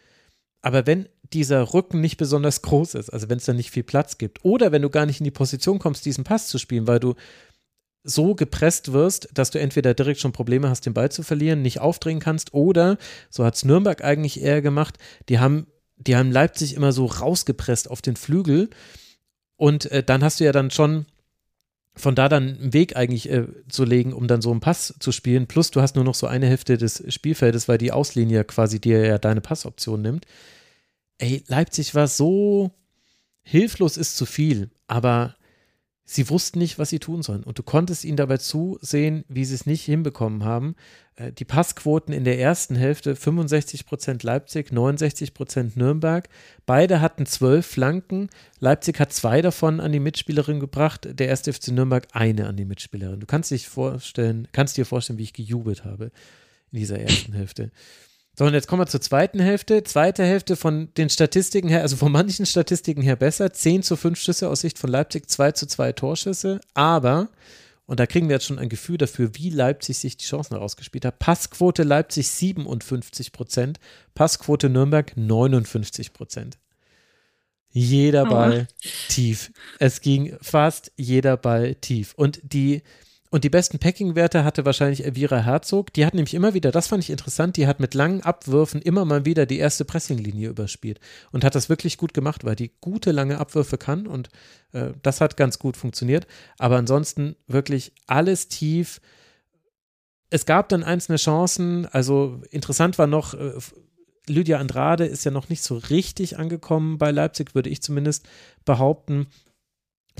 Aber wenn dieser Rücken nicht besonders groß ist, also wenn es da nicht viel Platz gibt, oder wenn du gar nicht in die Position kommst, diesen Pass zu spielen, weil du so gepresst wirst, dass du entweder direkt schon Probleme hast, den Ball zu verlieren, nicht aufdrehen kannst, oder, so hat es Nürnberg eigentlich eher gemacht, die haben die haben Leipzig immer so rausgepresst auf den Flügel. Und äh, dann hast du ja dann schon von da dann einen Weg eigentlich äh, zu legen, um dann so einen Pass zu spielen. Plus du hast nur noch so eine Hälfte des Spielfeldes, weil die Auslinie quasi dir ja deine Passoption nimmt. Ey, Leipzig war so hilflos ist zu viel, aber sie wussten nicht, was sie tun sollen. Und du konntest ihnen dabei zusehen, wie sie es nicht hinbekommen haben. Äh, die Passquoten in der ersten Hälfte 65 Prozent Leipzig, 69 Prozent Nürnberg. Beide hatten zwölf Flanken. Leipzig hat zwei davon an die Mitspielerin gebracht, der erste FC Nürnberg eine an die Mitspielerin. Du kannst dich vorstellen, kannst dir vorstellen, wie ich gejubelt habe in dieser ersten Hälfte. So, und jetzt kommen wir zur zweiten Hälfte. Zweite Hälfte von den Statistiken her, also von manchen Statistiken her besser. 10 zu 5 Schüsse aus Sicht von Leipzig, 2 zu 2 Torschüsse. Aber, und da kriegen wir jetzt schon ein Gefühl dafür, wie Leipzig sich die Chancen herausgespielt hat. Passquote Leipzig 57 Prozent, Passquote Nürnberg 59 Prozent. Jeder Ball oh. tief. Es ging fast jeder Ball tief. Und die und die besten Packing-Werte hatte wahrscheinlich Elvira Herzog. Die hat nämlich immer wieder, das fand ich interessant, die hat mit langen Abwürfen immer mal wieder die erste Pressinglinie überspielt und hat das wirklich gut gemacht, weil die gute lange Abwürfe kann und äh, das hat ganz gut funktioniert. Aber ansonsten wirklich alles tief. Es gab dann einzelne Chancen, also interessant war noch, äh, Lydia Andrade ist ja noch nicht so richtig angekommen bei Leipzig, würde ich zumindest behaupten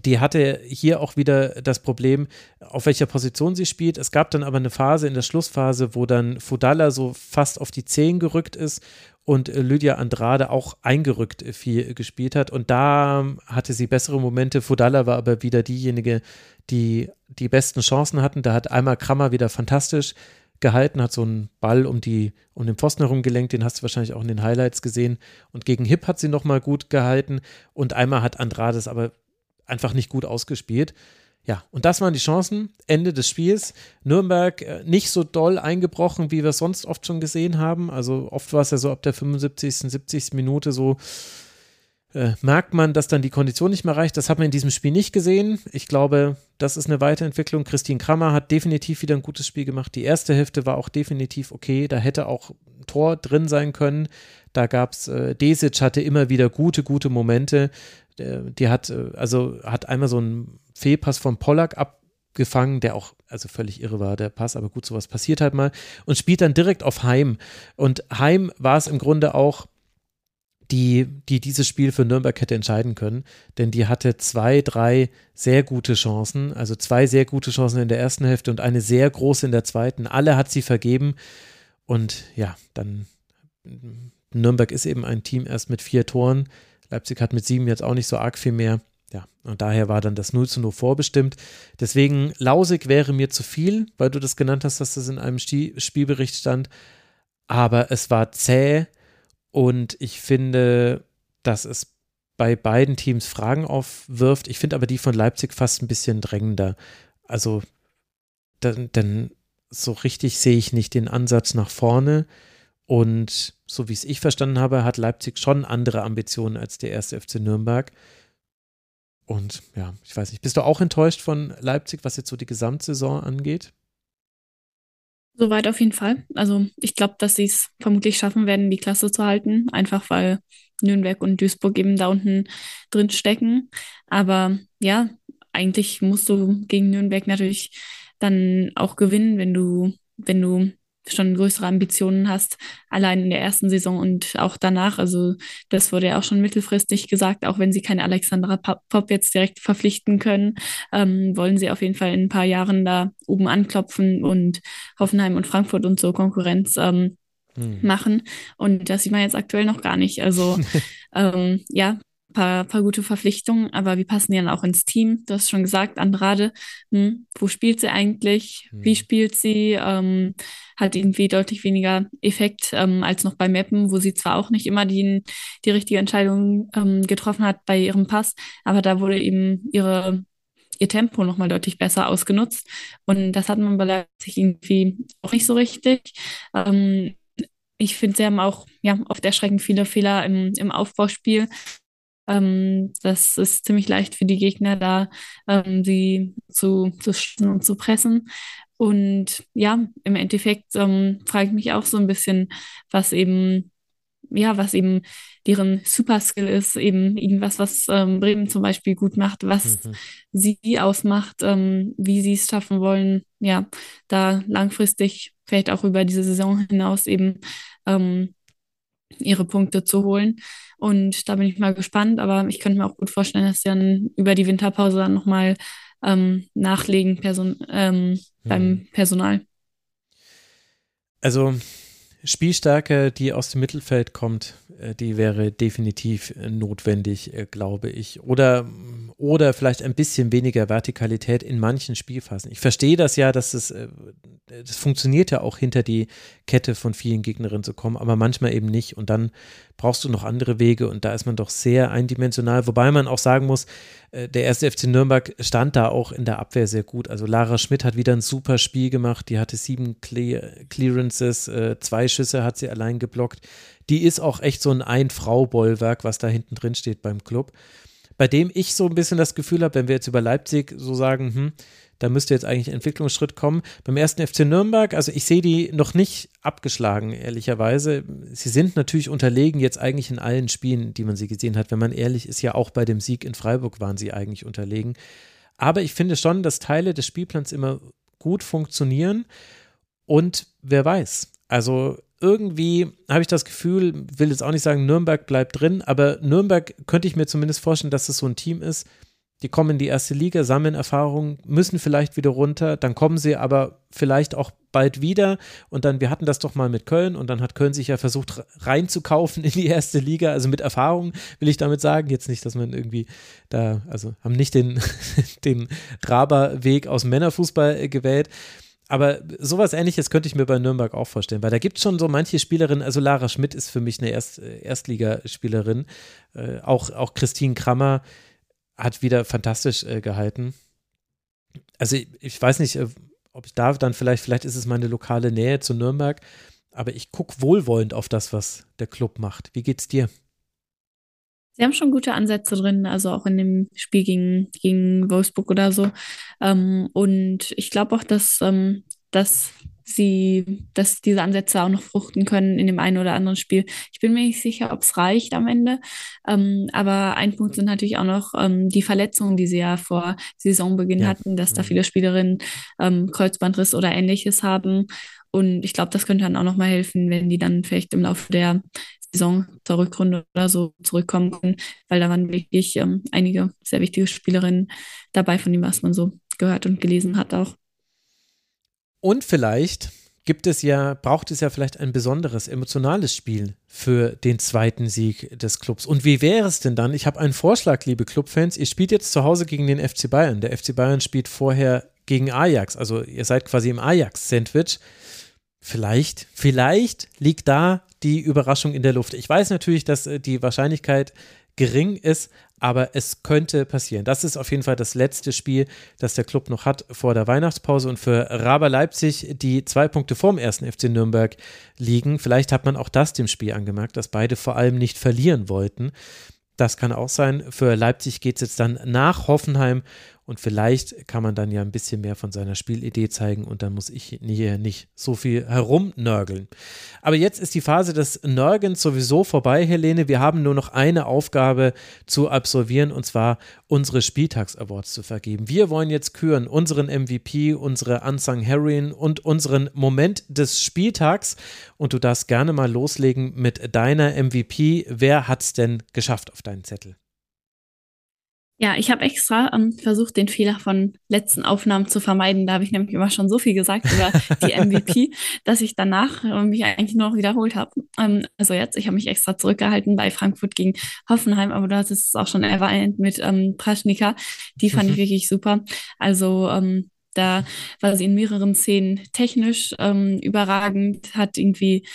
die hatte hier auch wieder das Problem, auf welcher Position sie spielt. Es gab dann aber eine Phase in der Schlussphase, wo dann Fudala so fast auf die Zehen gerückt ist und Lydia Andrade auch eingerückt viel gespielt hat. Und da hatte sie bessere Momente. Fudala war aber wieder diejenige, die die besten Chancen hatten. Da hat einmal Krammer wieder fantastisch gehalten, hat so einen Ball um die um den Pfosten herum gelenkt, den hast du wahrscheinlich auch in den Highlights gesehen. Und gegen Hip hat sie nochmal gut gehalten und einmal hat Andrade es aber einfach nicht gut ausgespielt. Ja, und das waren die Chancen. Ende des Spiels. Nürnberg äh, nicht so doll eingebrochen, wie wir es sonst oft schon gesehen haben. Also oft war es ja so ab der 75., 70. Minute so, äh, merkt man, dass dann die Kondition nicht mehr reicht. Das hat man in diesem Spiel nicht gesehen. Ich glaube, das ist eine Weiterentwicklung. Christine Krammer hat definitiv wieder ein gutes Spiel gemacht. Die erste Hälfte war auch definitiv okay. Da hätte auch ein Tor drin sein können. Da gab es, äh, Desic hatte immer wieder gute, gute Momente die hat, äh, also hat einmal so einen Fehlpass von Pollack abgefangen, der auch also völlig irre war, der Pass, aber gut, sowas passiert halt mal und spielt dann direkt auf Heim. Und Heim war es im Grunde auch, die, die dieses Spiel für Nürnberg hätte entscheiden können, denn die hatte zwei, drei sehr gute Chancen, also zwei sehr gute Chancen in der ersten Hälfte und eine sehr große in der zweiten. Alle hat sie vergeben und ja, dann Nürnberg ist eben ein Team erst mit vier Toren. Leipzig hat mit sieben jetzt auch nicht so arg viel mehr. Ja, und daher war dann das 0 zu 0 vorbestimmt. Deswegen, Lausig wäre mir zu viel, weil du das genannt hast, dass das in einem Spielbericht stand. Aber es war zäh und ich finde, dass es bei beiden Teams Fragen aufwirft. Ich finde aber die von Leipzig fast ein bisschen drängender. Also, denn, denn so richtig sehe ich nicht den Ansatz nach vorne. Und so wie es ich verstanden habe, hat Leipzig schon andere Ambitionen als der erste FC Nürnberg. Und ja, ich weiß nicht, bist du auch enttäuscht von Leipzig, was jetzt so die Gesamtsaison angeht? Soweit auf jeden Fall. Also ich glaube, dass sie es vermutlich schaffen werden, die Klasse zu halten, einfach weil Nürnberg und Duisburg eben da unten drin stecken. Aber ja, eigentlich musst du gegen Nürnberg natürlich dann auch gewinnen, wenn du, wenn du schon größere Ambitionen hast, allein in der ersten Saison und auch danach. Also das wurde ja auch schon mittelfristig gesagt, auch wenn sie keine Alexandra Pop jetzt direkt verpflichten können, ähm, wollen sie auf jeden Fall in ein paar Jahren da oben anklopfen und Hoffenheim und Frankfurt und so Konkurrenz ähm, hm. machen. Und das sieht man jetzt aktuell noch gar nicht. Also ähm, ja, paar, paar gute Verpflichtungen, aber wie passen die dann auch ins Team? Du hast schon gesagt, Andrade, hm, wo spielt sie eigentlich? Hm. Wie spielt sie? Ähm, hat irgendwie deutlich weniger Effekt ähm, als noch bei Mappen, wo sie zwar auch nicht immer die, die richtige Entscheidung ähm, getroffen hat bei ihrem Pass, aber da wurde eben ihre ihr Tempo nochmal deutlich besser ausgenutzt. Und das hat man bei Leipzig irgendwie auch nicht so richtig. Ähm, ich finde, sie haben auch ja, oft erschreckend viele Fehler im, im Aufbauspiel. Ähm, das ist ziemlich leicht für die Gegner, da ähm, sie zu, zu schießen und zu pressen. Und ja, im Endeffekt ähm, frage ich mich auch so ein bisschen, was eben ja, was eben deren Superskill ist, eben irgendwas, was ähm, Bremen zum Beispiel gut macht, was mhm. sie ausmacht, ähm, wie sie es schaffen wollen, ja, da langfristig vielleicht auch über diese Saison hinaus eben ähm, ihre Punkte zu holen. Und da bin ich mal gespannt, aber ich könnte mir auch gut vorstellen, dass sie dann über die Winterpause dann nochmal ähm, nachlegen Person ähm, beim Personal. Also Spielstärke, die aus dem Mittelfeld kommt, äh, die wäre definitiv äh, notwendig, äh, glaube ich. Oder, oder vielleicht ein bisschen weniger Vertikalität in manchen Spielphasen. Ich verstehe das ja, dass es, das funktioniert ja auch hinter die Kette von vielen Gegnerinnen zu kommen, aber manchmal eben nicht. Und dann brauchst du noch andere Wege und da ist man doch sehr eindimensional. Wobei man auch sagen muss, der erste FC Nürnberg stand da auch in der Abwehr sehr gut. Also Lara Schmidt hat wieder ein super Spiel gemacht. Die hatte sieben Clearances, zwei Schüsse hat sie allein geblockt die ist auch echt so ein Ein-Frau-Bollwerk, was da hinten drin steht beim Club. Bei dem ich so ein bisschen das Gefühl habe, wenn wir jetzt über Leipzig so sagen, hm, da müsste jetzt eigentlich Entwicklungsschritt kommen. Beim ersten FC Nürnberg, also ich sehe die noch nicht abgeschlagen, ehrlicherweise. Sie sind natürlich unterlegen jetzt eigentlich in allen Spielen, die man sie gesehen hat. Wenn man ehrlich ist, ja auch bei dem Sieg in Freiburg waren sie eigentlich unterlegen. Aber ich finde schon, dass Teile des Spielplans immer gut funktionieren. Und wer weiß, also irgendwie habe ich das Gefühl, will jetzt auch nicht sagen, Nürnberg bleibt drin, aber Nürnberg könnte ich mir zumindest vorstellen, dass es so ein Team ist, die kommen in die erste Liga, sammeln Erfahrungen, müssen vielleicht wieder runter, dann kommen sie aber vielleicht auch bald wieder. Und dann, wir hatten das doch mal mit Köln und dann hat Köln sich ja versucht reinzukaufen in die erste Liga, also mit Erfahrung will ich damit sagen, jetzt nicht, dass man irgendwie da, also haben nicht den, den Raber-Weg aus Männerfußball gewählt, aber sowas ähnliches könnte ich mir bei Nürnberg auch vorstellen, weil da gibt es schon so manche Spielerinnen, also Lara Schmidt ist für mich eine Erst, Erstligaspielerin, äh, auch, auch Christine Krammer hat wieder fantastisch äh, gehalten. Also ich, ich weiß nicht, äh, ob ich da dann vielleicht, vielleicht ist es meine lokale Nähe zu Nürnberg, aber ich gucke wohlwollend auf das, was der Club macht. Wie geht's dir? Sie haben schon gute Ansätze drin, also auch in dem Spiel gegen, gegen Wolfsburg oder so. Ähm, und ich glaube auch, dass, ähm, dass sie, dass diese Ansätze auch noch fruchten können in dem einen oder anderen Spiel. Ich bin mir nicht sicher, ob es reicht am Ende. Ähm, aber ein Punkt sind natürlich auch noch ähm, die Verletzungen, die sie ja vor Saisonbeginn ja. hatten, dass da mhm. viele Spielerinnen ähm, Kreuzbandriss oder ähnliches haben. Und ich glaube, das könnte dann auch noch mal helfen, wenn die dann vielleicht im Laufe der Saison zur Rückrunde oder so zurückkommen können, weil da waren wirklich ähm, einige sehr wichtige Spielerinnen dabei, von dem, was man so gehört und gelesen hat auch. Und vielleicht gibt es ja, braucht es ja vielleicht ein besonderes emotionales Spiel für den zweiten Sieg des Clubs. Und wie wäre es denn dann? Ich habe einen Vorschlag, liebe Clubfans. Ihr spielt jetzt zu Hause gegen den FC Bayern. Der FC Bayern spielt vorher gegen Ajax. Also ihr seid quasi im Ajax-Sandwich. Vielleicht, vielleicht liegt da die Überraschung in der Luft. Ich weiß natürlich, dass äh, die Wahrscheinlichkeit gering ist, aber es könnte passieren. Das ist auf jeden Fall das letzte Spiel, das der Club noch hat vor der Weihnachtspause und für Raber Leipzig, die zwei Punkte vorm ersten FC Nürnberg liegen. Vielleicht hat man auch das dem Spiel angemerkt, dass beide vor allem nicht verlieren wollten. Das kann auch sein. Für Leipzig geht es jetzt dann nach Hoffenheim und vielleicht kann man dann ja ein bisschen mehr von seiner Spielidee zeigen und dann muss ich hier nicht so viel herumnörgeln. Aber jetzt ist die Phase des Nörgens sowieso vorbei, Helene. Wir haben nur noch eine Aufgabe zu absolvieren und zwar unsere Spieltags-Awards zu vergeben. Wir wollen jetzt küren unseren MVP, unsere Unsung Heroine und unseren Moment des Spieltags. Und du darfst gerne mal loslegen mit deiner MVP. Wer hat es denn geschafft auf deinen Zettel? Ja, ich habe extra ähm, versucht, den Fehler von letzten Aufnahmen zu vermeiden. Da habe ich nämlich immer schon so viel gesagt über die MVP, dass ich danach äh, mich eigentlich nur noch wiederholt habe. Ähm, also jetzt, ich habe mich extra zurückgehalten bei Frankfurt gegen Hoffenheim, aber du hast es auch schon erwähnt mit ähm, Praschnika. Die fand ich wirklich super. Also ähm, da war sie in mehreren Szenen technisch ähm, überragend, hat irgendwie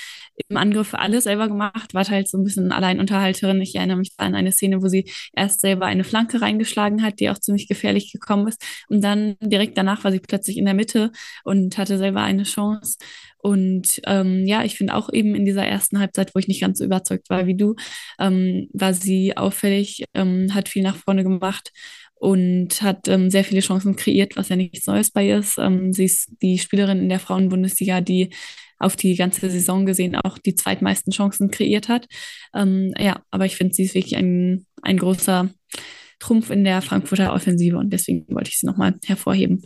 im Angriff alles selber gemacht, war halt so ein bisschen Alleinunterhalterin. Ich erinnere mich an eine Szene, wo sie erst selber eine Flanke reingeschlagen hat, die auch ziemlich gefährlich gekommen ist. Und dann direkt danach war sie plötzlich in der Mitte und hatte selber eine Chance. Und ähm, ja, ich finde auch eben in dieser ersten Halbzeit, wo ich nicht ganz so überzeugt war wie du, ähm, war sie auffällig, ähm, hat viel nach vorne gemacht und hat ähm, sehr viele Chancen kreiert, was ja nichts Neues bei ihr ist. Ähm, sie ist die Spielerin in der Frauenbundesliga, die auf die ganze Saison gesehen auch die zweitmeisten Chancen kreiert hat. Ähm, ja, aber ich finde, sie ist wirklich ein, ein großer Trumpf in der Frankfurter Offensive und deswegen wollte ich sie nochmal hervorheben.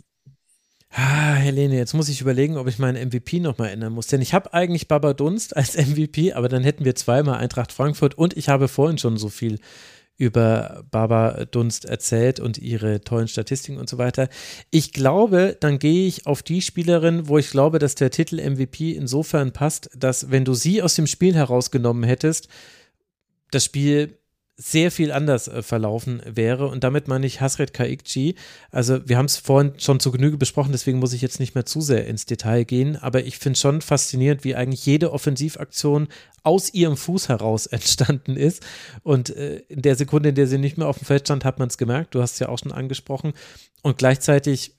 Ah, Helene, jetzt muss ich überlegen, ob ich meinen MVP nochmal ändern muss. Denn ich habe eigentlich Baba Dunst als MVP, aber dann hätten wir zweimal Eintracht Frankfurt und ich habe vorhin schon so viel über Baba Dunst erzählt und ihre tollen Statistiken und so weiter. Ich glaube, dann gehe ich auf die Spielerin, wo ich glaube, dass der Titel MVP insofern passt, dass wenn du sie aus dem Spiel herausgenommen hättest, das Spiel sehr viel anders äh, verlaufen wäre. Und damit meine ich Hasret Kaikci. Also wir haben es vorhin schon zu Genüge besprochen, deswegen muss ich jetzt nicht mehr zu sehr ins Detail gehen. Aber ich finde schon faszinierend, wie eigentlich jede Offensivaktion aus ihrem Fuß heraus entstanden ist. Und äh, in der Sekunde, in der sie nicht mehr auf dem Feld stand, hat man es gemerkt. Du hast es ja auch schon angesprochen. Und gleichzeitig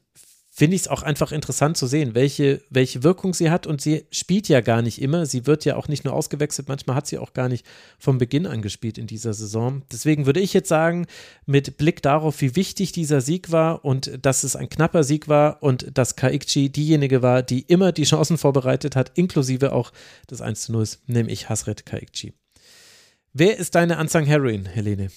finde ich es auch einfach interessant zu sehen, welche, welche Wirkung sie hat. Und sie spielt ja gar nicht immer. Sie wird ja auch nicht nur ausgewechselt, manchmal hat sie auch gar nicht vom Beginn an gespielt in dieser Saison. Deswegen würde ich jetzt sagen, mit Blick darauf, wie wichtig dieser Sieg war und dass es ein knapper Sieg war und dass Kaikchi diejenige war, die immer die Chancen vorbereitet hat, inklusive auch des 1 zu 0, nehme ich Hasret Kaikchi. Wer ist deine Unsung Heroin, Helene?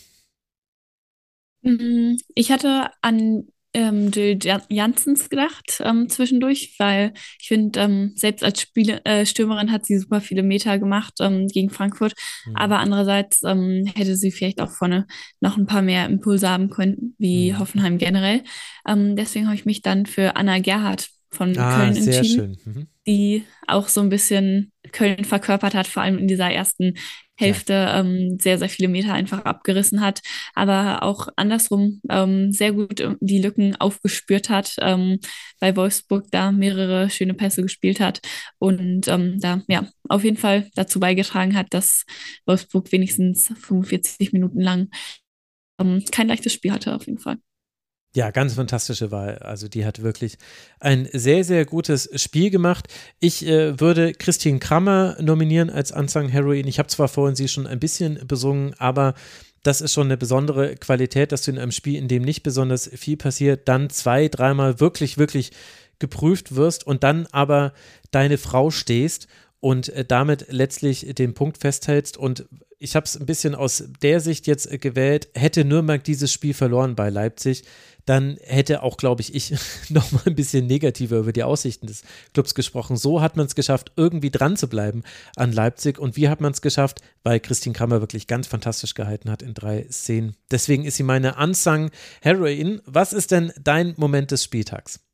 Mm, ich hatte an ähm, Jill Janssens gedacht ähm, zwischendurch, weil ich finde, ähm, selbst als Spiele, äh, Stürmerin hat sie super viele Meter gemacht ähm, gegen Frankfurt, mhm. aber andererseits ähm, hätte sie vielleicht auch vorne noch ein paar mehr Impulse haben können, wie mhm. Hoffenheim generell. Ähm, deswegen habe ich mich dann für Anna Gerhardt von ah, Köln entschieden, mhm. die auch so ein bisschen Köln verkörpert hat, vor allem in dieser ersten Hälfte ja. ähm, sehr, sehr viele Meter einfach abgerissen hat, aber auch andersrum ähm, sehr gut ähm, die Lücken aufgespürt hat, ähm, bei Wolfsburg da mehrere schöne Pässe gespielt hat und ähm, da ja auf jeden Fall dazu beigetragen hat, dass Wolfsburg wenigstens 45 Minuten lang ähm, kein leichtes Spiel hatte, auf jeden Fall. Ja, ganz fantastische Wahl. Also die hat wirklich ein sehr, sehr gutes Spiel gemacht. Ich äh, würde Christine Krammer nominieren als Unsung Heroin. Ich habe zwar vorhin sie schon ein bisschen besungen, aber das ist schon eine besondere Qualität, dass du in einem Spiel, in dem nicht besonders viel passiert, dann zwei, dreimal wirklich, wirklich geprüft wirst und dann aber deine Frau stehst und äh, damit letztlich den Punkt festhältst. Und ich habe es ein bisschen aus der Sicht jetzt äh, gewählt, hätte Nürnberg dieses Spiel verloren bei Leipzig, dann hätte auch, glaube ich, ich noch mal ein bisschen negativer über die Aussichten des Clubs gesprochen. So hat man es geschafft, irgendwie dran zu bleiben an Leipzig. Und wie hat man es geschafft? Weil Christine Krammer wirklich ganz fantastisch gehalten hat in drei Szenen. Deswegen ist sie meine Unsung Heroin. Was ist denn dein Moment des Spieltags?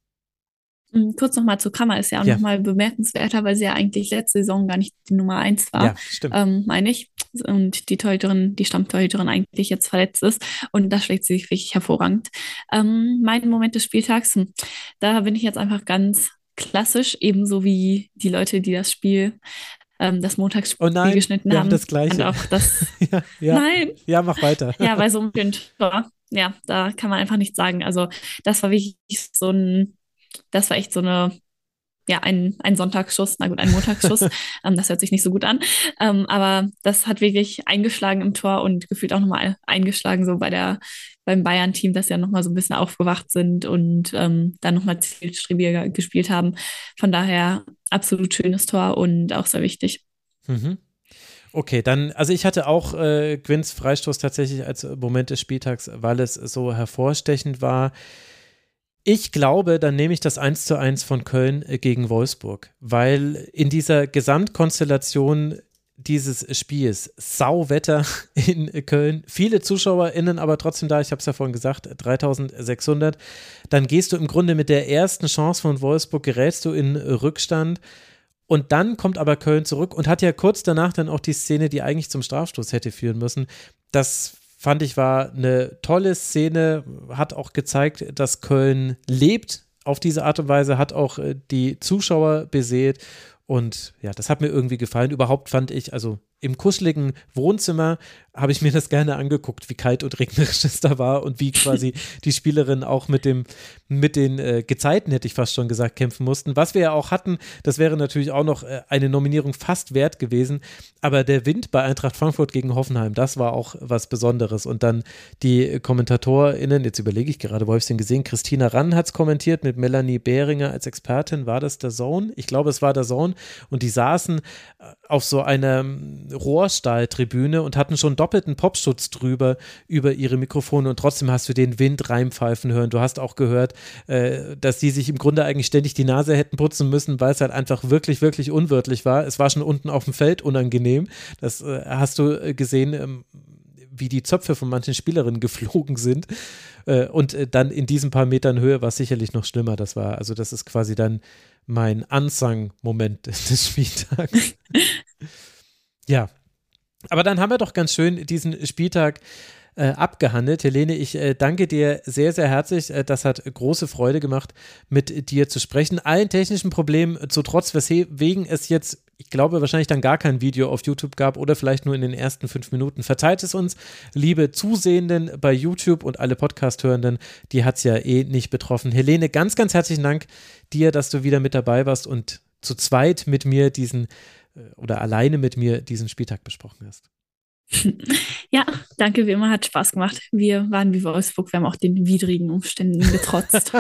Hm, kurz nochmal zu Kammer ist ja auch ja. nochmal bemerkenswerter, weil sie ja eigentlich letzte Saison gar nicht die Nummer eins war, ja, stimmt. Ähm, meine ich. Und die Torhüterin, die Stammtorhüterin eigentlich jetzt verletzt ist. Und da schlägt sie sich wirklich hervorragend. Ähm, mein Moment des Spieltags, hm, da bin ich jetzt einfach ganz klassisch, ebenso wie die Leute, die das Spiel ähm, das Montagsspiel oh nein, geschnitten wir haben. haben das gleiche. Und auch das, ja, ja. Nein. Ja, mach weiter. Ja, bei so einem Tor, ja, da kann man einfach nichts sagen. Also das war wirklich so ein das war echt so eine, ja, ein, ein Sonntagsschuss, na gut, ein Montagsschuss. ähm, das hört sich nicht so gut an. Ähm, aber das hat wirklich eingeschlagen im Tor und gefühlt auch nochmal eingeschlagen, so bei der, beim Bayern-Team, dass ja nochmal so ein bisschen aufgewacht sind und ähm, dann nochmal zielstrebiger gespielt haben. Von daher absolut schönes Tor und auch sehr wichtig. Mhm. Okay, dann, also ich hatte auch äh, Gwynns Freistoß tatsächlich als Moment des Spieltags, weil es so hervorstechend war. Ich glaube, dann nehme ich das 1 zu 1 von Köln äh, gegen Wolfsburg, weil in dieser Gesamtkonstellation dieses Spiels. Sauwetter in Köln. Viele ZuschauerInnen aber trotzdem da. Ich habe es ja vorhin gesagt, 3600. Dann gehst du im Grunde mit der ersten Chance von Wolfsburg, gerätst du in Rückstand. Und dann kommt aber Köln zurück und hat ja kurz danach dann auch die Szene, die eigentlich zum Strafstoß hätte führen müssen. Das fand ich war eine tolle Szene, hat auch gezeigt, dass Köln lebt auf diese Art und Weise, hat auch äh, die Zuschauer beseelt und ja, das hat mir irgendwie gefallen. Überhaupt fand ich, also im kuscheligen Wohnzimmer habe ich mir das gerne angeguckt, wie kalt und regnerisch es da war und wie quasi die Spielerinnen auch mit dem, mit den äh, Gezeiten, hätte ich fast schon gesagt, kämpfen mussten. Was wir ja auch hatten, das wäre natürlich auch noch äh, eine Nominierung fast wert gewesen. Aber der Wind bei Eintracht Frankfurt gegen Hoffenheim, das war auch was Besonderes. Und dann die KommentatorInnen, jetzt überlege ich gerade, wo habe ich es denn gesehen? Christina Rann hat es kommentiert mit Melanie Behringer als Expertin. War das der Zone? Ich glaube, es war der Zone. Und die saßen äh, auf so einer Rohrstahltribüne und hatten schon doppelten Popschutz drüber über ihre Mikrofone und trotzdem hast du den Wind reinpfeifen hören. Du hast auch gehört, äh, dass die sich im Grunde eigentlich ständig die Nase hätten putzen müssen, weil es halt einfach wirklich, wirklich unwirtlich war. Es war schon unten auf dem Feld unangenehm. Das äh, hast du äh, gesehen. Ähm, wie die Zöpfe von manchen Spielerinnen geflogen sind. Äh, und äh, dann in diesen paar Metern Höhe war es sicherlich noch schlimmer. Das war, also das ist quasi dann mein Unsung-Moment des Spieltags. ja. Aber dann haben wir doch ganz schön diesen Spieltag äh, abgehandelt. Helene, ich äh, danke dir sehr, sehr herzlich. Äh, das hat große Freude gemacht, mit dir zu sprechen. Allen technischen Problemen zu trotz, weswegen es jetzt, ich glaube, wahrscheinlich dann gar kein Video auf YouTube gab oder vielleicht nur in den ersten fünf Minuten. Verzeiht es uns, liebe Zusehenden bei YouTube und alle Podcast-Hörenden, die hat es ja eh nicht betroffen. Helene, ganz, ganz herzlichen Dank dir, dass du wieder mit dabei warst und zu zweit mit mir diesen äh, oder alleine mit mir diesen Spieltag besprochen hast. Ja, danke wie immer, hat Spaß gemacht. Wir waren wie Wolfsburg, wir haben auch den widrigen Umständen getrotzt.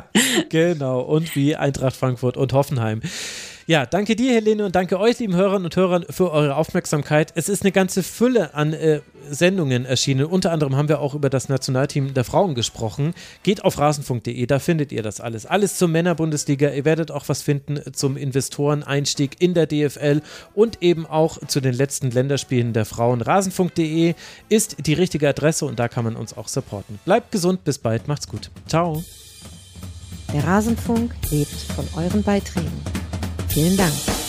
genau, und wie Eintracht Frankfurt und Hoffenheim. Ja, danke dir, Helene, und danke euch, lieben Hörern und Hörern, für eure Aufmerksamkeit. Es ist eine ganze Fülle an äh, Sendungen erschienen. Unter anderem haben wir auch über das Nationalteam der Frauen gesprochen. Geht auf rasenfunk.de, da findet ihr das alles. Alles zur Männerbundesliga. Ihr werdet auch was finden zum Investoreneinstieg in der DFL und eben auch zu den letzten Länderspielen der Frauen. Rasenfunk.de ist die richtige Adresse und da kann man uns auch supporten. Bleibt gesund, bis bald, macht's gut. Ciao. Der Rasenfunk lebt von euren Beiträgen. Vielen Dank.